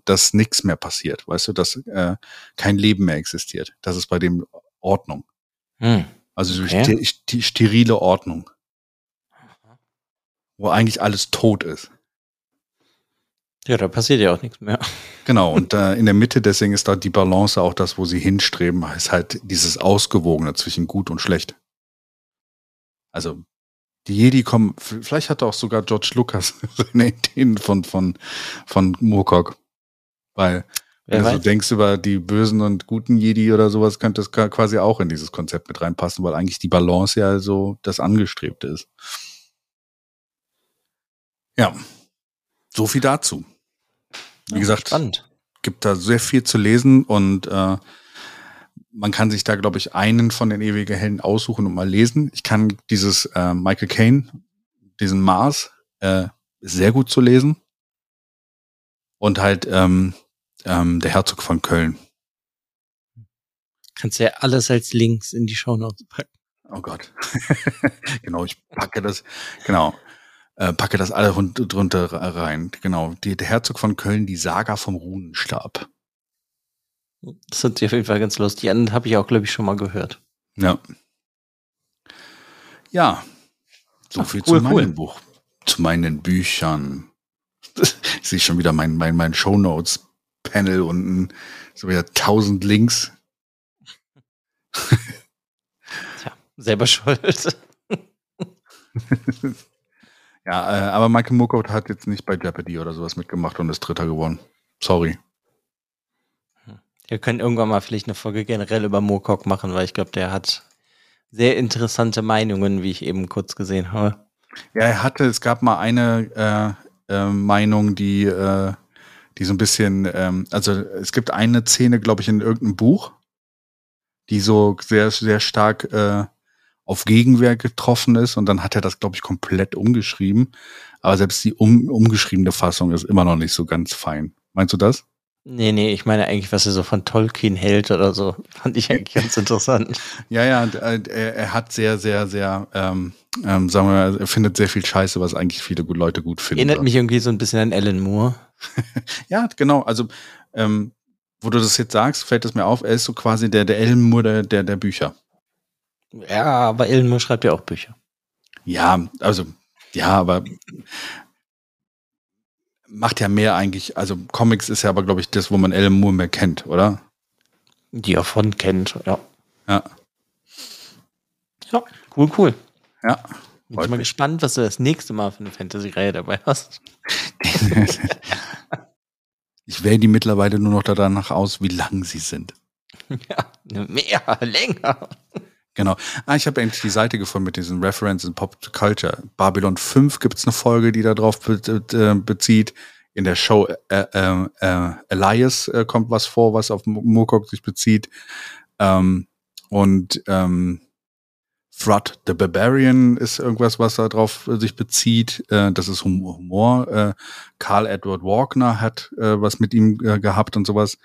dass nichts mehr passiert, weißt du, dass äh, kein Leben mehr existiert. Das ist bei dem Ordnung. Hm. Also so Okay. sti- sterile Ordnung, wo eigentlich alles tot ist. Ja, da passiert ja auch nichts mehr. Genau, und äh, in der Mitte deswegen ist da die Balance auch das, wo sie hinstreben, ist halt dieses Ausgewogene zwischen gut und schlecht. Also die Jedi kommen, vielleicht hat auch sogar George Lucas seine Ideen von, von, von Moorcock. Weil, wenn du so denkst über die bösen und guten Jedi oder sowas, könnte es ka- quasi auch in dieses Konzept mit reinpassen, weil eigentlich die Balance ja so das Angestrebte ist. Ja. So viel dazu. Wie gesagt, Spannend. gibt da sehr viel zu lesen und äh, man kann sich da, glaube ich, einen von den ewigen Helden aussuchen und mal lesen. Ich kann dieses äh, Michael Caine, diesen Mars, äh, sehr gut zu lesen. Und halt ähm, ähm, der Herzog von Köln. Kannst ja alles als Links in die Shownotes packen. Oh Gott. genau, ich packe das, genau, äh, packe das alle rund, drunter rein. Genau, die, der Herzog von Köln, die Saga vom Runenstab. Das sind auf jeden Fall ganz lustig. Die anderen habe ich auch, glaube ich, schon mal gehört. Ja. Ja, so Ach, viel cool, zu meinem cool. Buch, zu meinen Büchern. Ich sehe schon wieder mein, mein, mein Shownotes-Panel unten. So wieder tausend Links. Tja, selber schuld. ja, äh, aber Michael Moorcock hat jetzt nicht bei Jeopardy oder sowas mitgemacht und ist Dritter geworden. Sorry. Wir können irgendwann mal vielleicht eine Folge generell über Moorcock machen, weil ich glaube, der hat sehr interessante Meinungen, wie ich eben kurz gesehen habe. Ja, er hatte, es gab mal eine äh, äh, Meinung, die, äh, die so ein bisschen, ähm, also es gibt eine Szene, glaube ich, in irgendeinem Buch, die so sehr, sehr stark äh, auf Gegenwehr getroffen ist und dann hat er das, glaube ich, komplett umgeschrieben. Aber selbst die um, umgeschriebene Fassung ist immer noch nicht so ganz fein. Meinst du das? Nee, nee, ich meine eigentlich, was er so von Tolkien hält oder so. Fand ich eigentlich ganz interessant. Ja, ja, äh, er, er hat sehr, sehr, sehr, ähm, ähm, sagen wir mal, er findet sehr viel Scheiße, was eigentlich viele Leute gut finden. Erinnert mich irgendwie so ein bisschen an Alan Moore. ja, genau. Also, ähm, wo du das jetzt sagst, fällt es mir auf, er ist so quasi der, der Alan Moore der, der, der Bücher. Ja, aber Alan Moore schreibt ja auch Bücher. Ja, also, ja, aber macht ja mehr eigentlich, also Comics ist ja aber, glaube ich, das, wo man Alan Moore mehr kennt, oder? Die er von kennt, ja. Ja. Ja, cool, cool. Ja. Bin ich mal gespannt, was du das nächste Mal für eine Fantasy-Reihe dabei hast. ich wähle die mittlerweile nur noch danach aus, wie lang sie sind. Ja, mehr, länger. Genau. Ah, ich habe endlich die Seite gefunden mit diesen References in Pop Culture. Babylon 5 gibt es eine Folge, die darauf be äh, bezieht. In der Show äh, äh, äh, Elias äh, kommt was vor, was auf Moorcock sich bezieht. Ähm, und ähm, Thrud the Barbarian ist irgendwas, was darauf sich bezieht. Äh, das ist Humor. Äh, Carl Edward Walkner hat äh, was mit ihm äh, gehabt und sowas.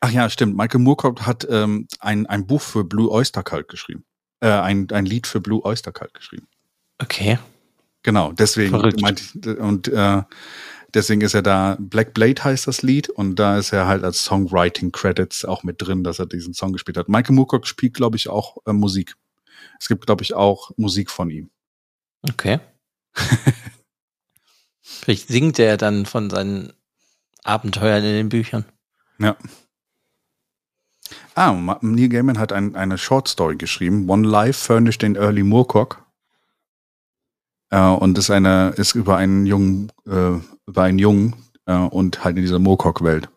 Ach ja, stimmt. Michael Moorcock hat ähm, ein, ein Buch für Blue Oyster Cult geschrieben. Äh, ein, ein Lied für Blue Oyster Cult geschrieben. Okay. Genau, deswegen meinte ich, und äh, deswegen ist er da, Black Blade heißt das Lied und da ist er halt als Songwriting Credits auch mit drin, dass er diesen Song gespielt hat. Michael Moorcock spielt, glaube ich, auch äh, Musik. Es gibt, glaube ich, auch Musik von ihm. Okay. Vielleicht singt er dann von seinen Abenteuern in den Büchern. Ja. Ah, Neil Gaiman hat ein, eine Short Story geschrieben, One Life Furnished in Early Moorcock. Äh, und ist eine, ist über einen Jungen, äh, über einen Jungen äh, und halt in dieser Moorcock-Welt.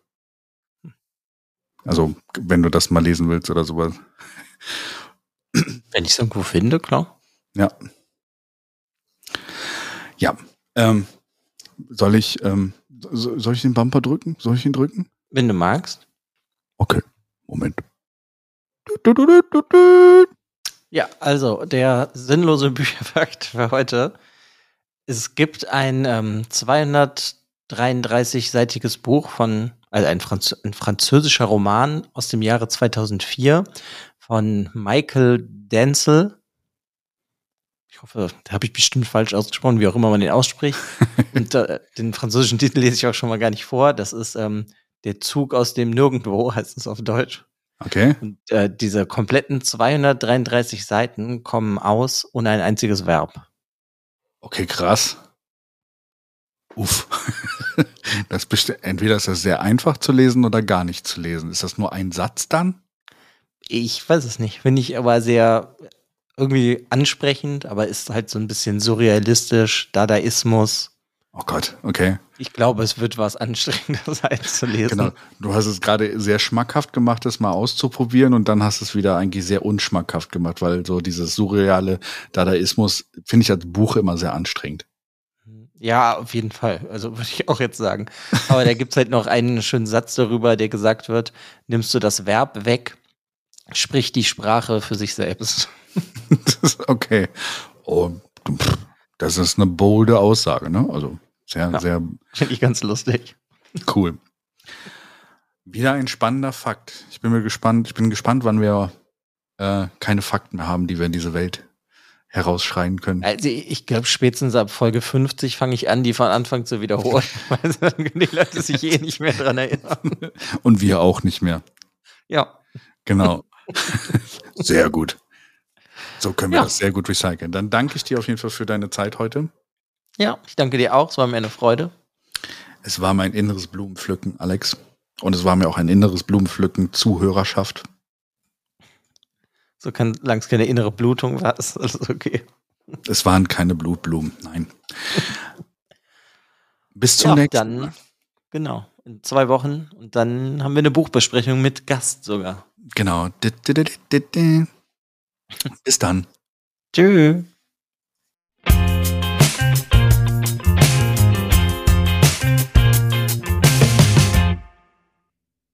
Also, wenn du das mal lesen willst oder sowas. Wenn ich es irgendwo finde, klar. Ja. Ja. Ähm, soll ich, ähm, soll ich den Bumper drücken? Soll ich ihn drücken? Wenn du magst. Okay. Moment. Ja, also der sinnlose Bücherfakt für heute. Es gibt ein ähm, 233-seitiges Buch von, also ein, Franz ein, französischer Roman aus dem Jahre 2004 von Michael Denzel. Ich hoffe, da habe ich bestimmt falsch ausgesprochen, wie auch immer man den ausspricht. Und äh, den französischen Titel lese ich auch schon mal gar nicht vor. Das ist ähm, Der Zug aus dem Nirgendwo, heißt es auf Deutsch. Okay. Und äh, diese kompletten 233 Seiten kommen aus ohne ein einziges Verb. Okay, krass. Uff. Das entweder ist das sehr einfach zu lesen oder gar nicht zu lesen. Ist das nur ein Satz dann? Ich weiß es nicht. Finde ich aber sehr irgendwie ansprechend, aber ist halt so ein bisschen surrealistisch, Dadaismus. Oh Gott, okay. Ich glaube, es wird was anstrengender sein zu lesen. Genau. Du hast es gerade sehr schmackhaft gemacht, das mal auszuprobieren und dann hast du es wieder eigentlich sehr unschmackhaft gemacht, weil so dieses surreale Dadaismus finde ich als Buch immer sehr anstrengend. Ja, auf jeden Fall. Also würde ich auch jetzt sagen. Aber da gibt es halt noch einen schönen Satz darüber, der gesagt wird, nimmst du das Verb weg, spricht die Sprache für sich selbst. okay. Oh, das ist eine bolde Aussage, ne? Also sehr, ja, sehr. Finde ich ganz lustig. Cool. Wieder ein spannender Fakt. Ich bin mir gespannt, ich bin gespannt, wann wir äh, keine Fakten mehr haben, die wir in diese Welt herausschreien können. Also ich glaube, spätestens ab Folge 50 fange ich an, die von Anfang zu wiederholen, weil dann können die Leute sich eh nicht mehr dran erinnern. Und wir auch nicht mehr. Ja. Genau. Sehr gut. So können wir ja. das sehr gut recyceln. Dann danke ich dir auf jeden Fall für deine Zeit heute. Ja, ich danke dir auch. Es war mir eine Freude. Es war mein inneres Blumenpflücken, Alex. Und es war mir auch ein inneres Blumenpflücken Zuhörerschaft. So kann, es keine innere Blutung war, ist alles okay. Es waren keine Blutblumen, nein. Bis zum ja, nächsten dann, Mal. Genau, in zwei Wochen. Und dann haben wir eine Buchbesprechung mit Gast sogar. Genau. Bis dann. Tschüss.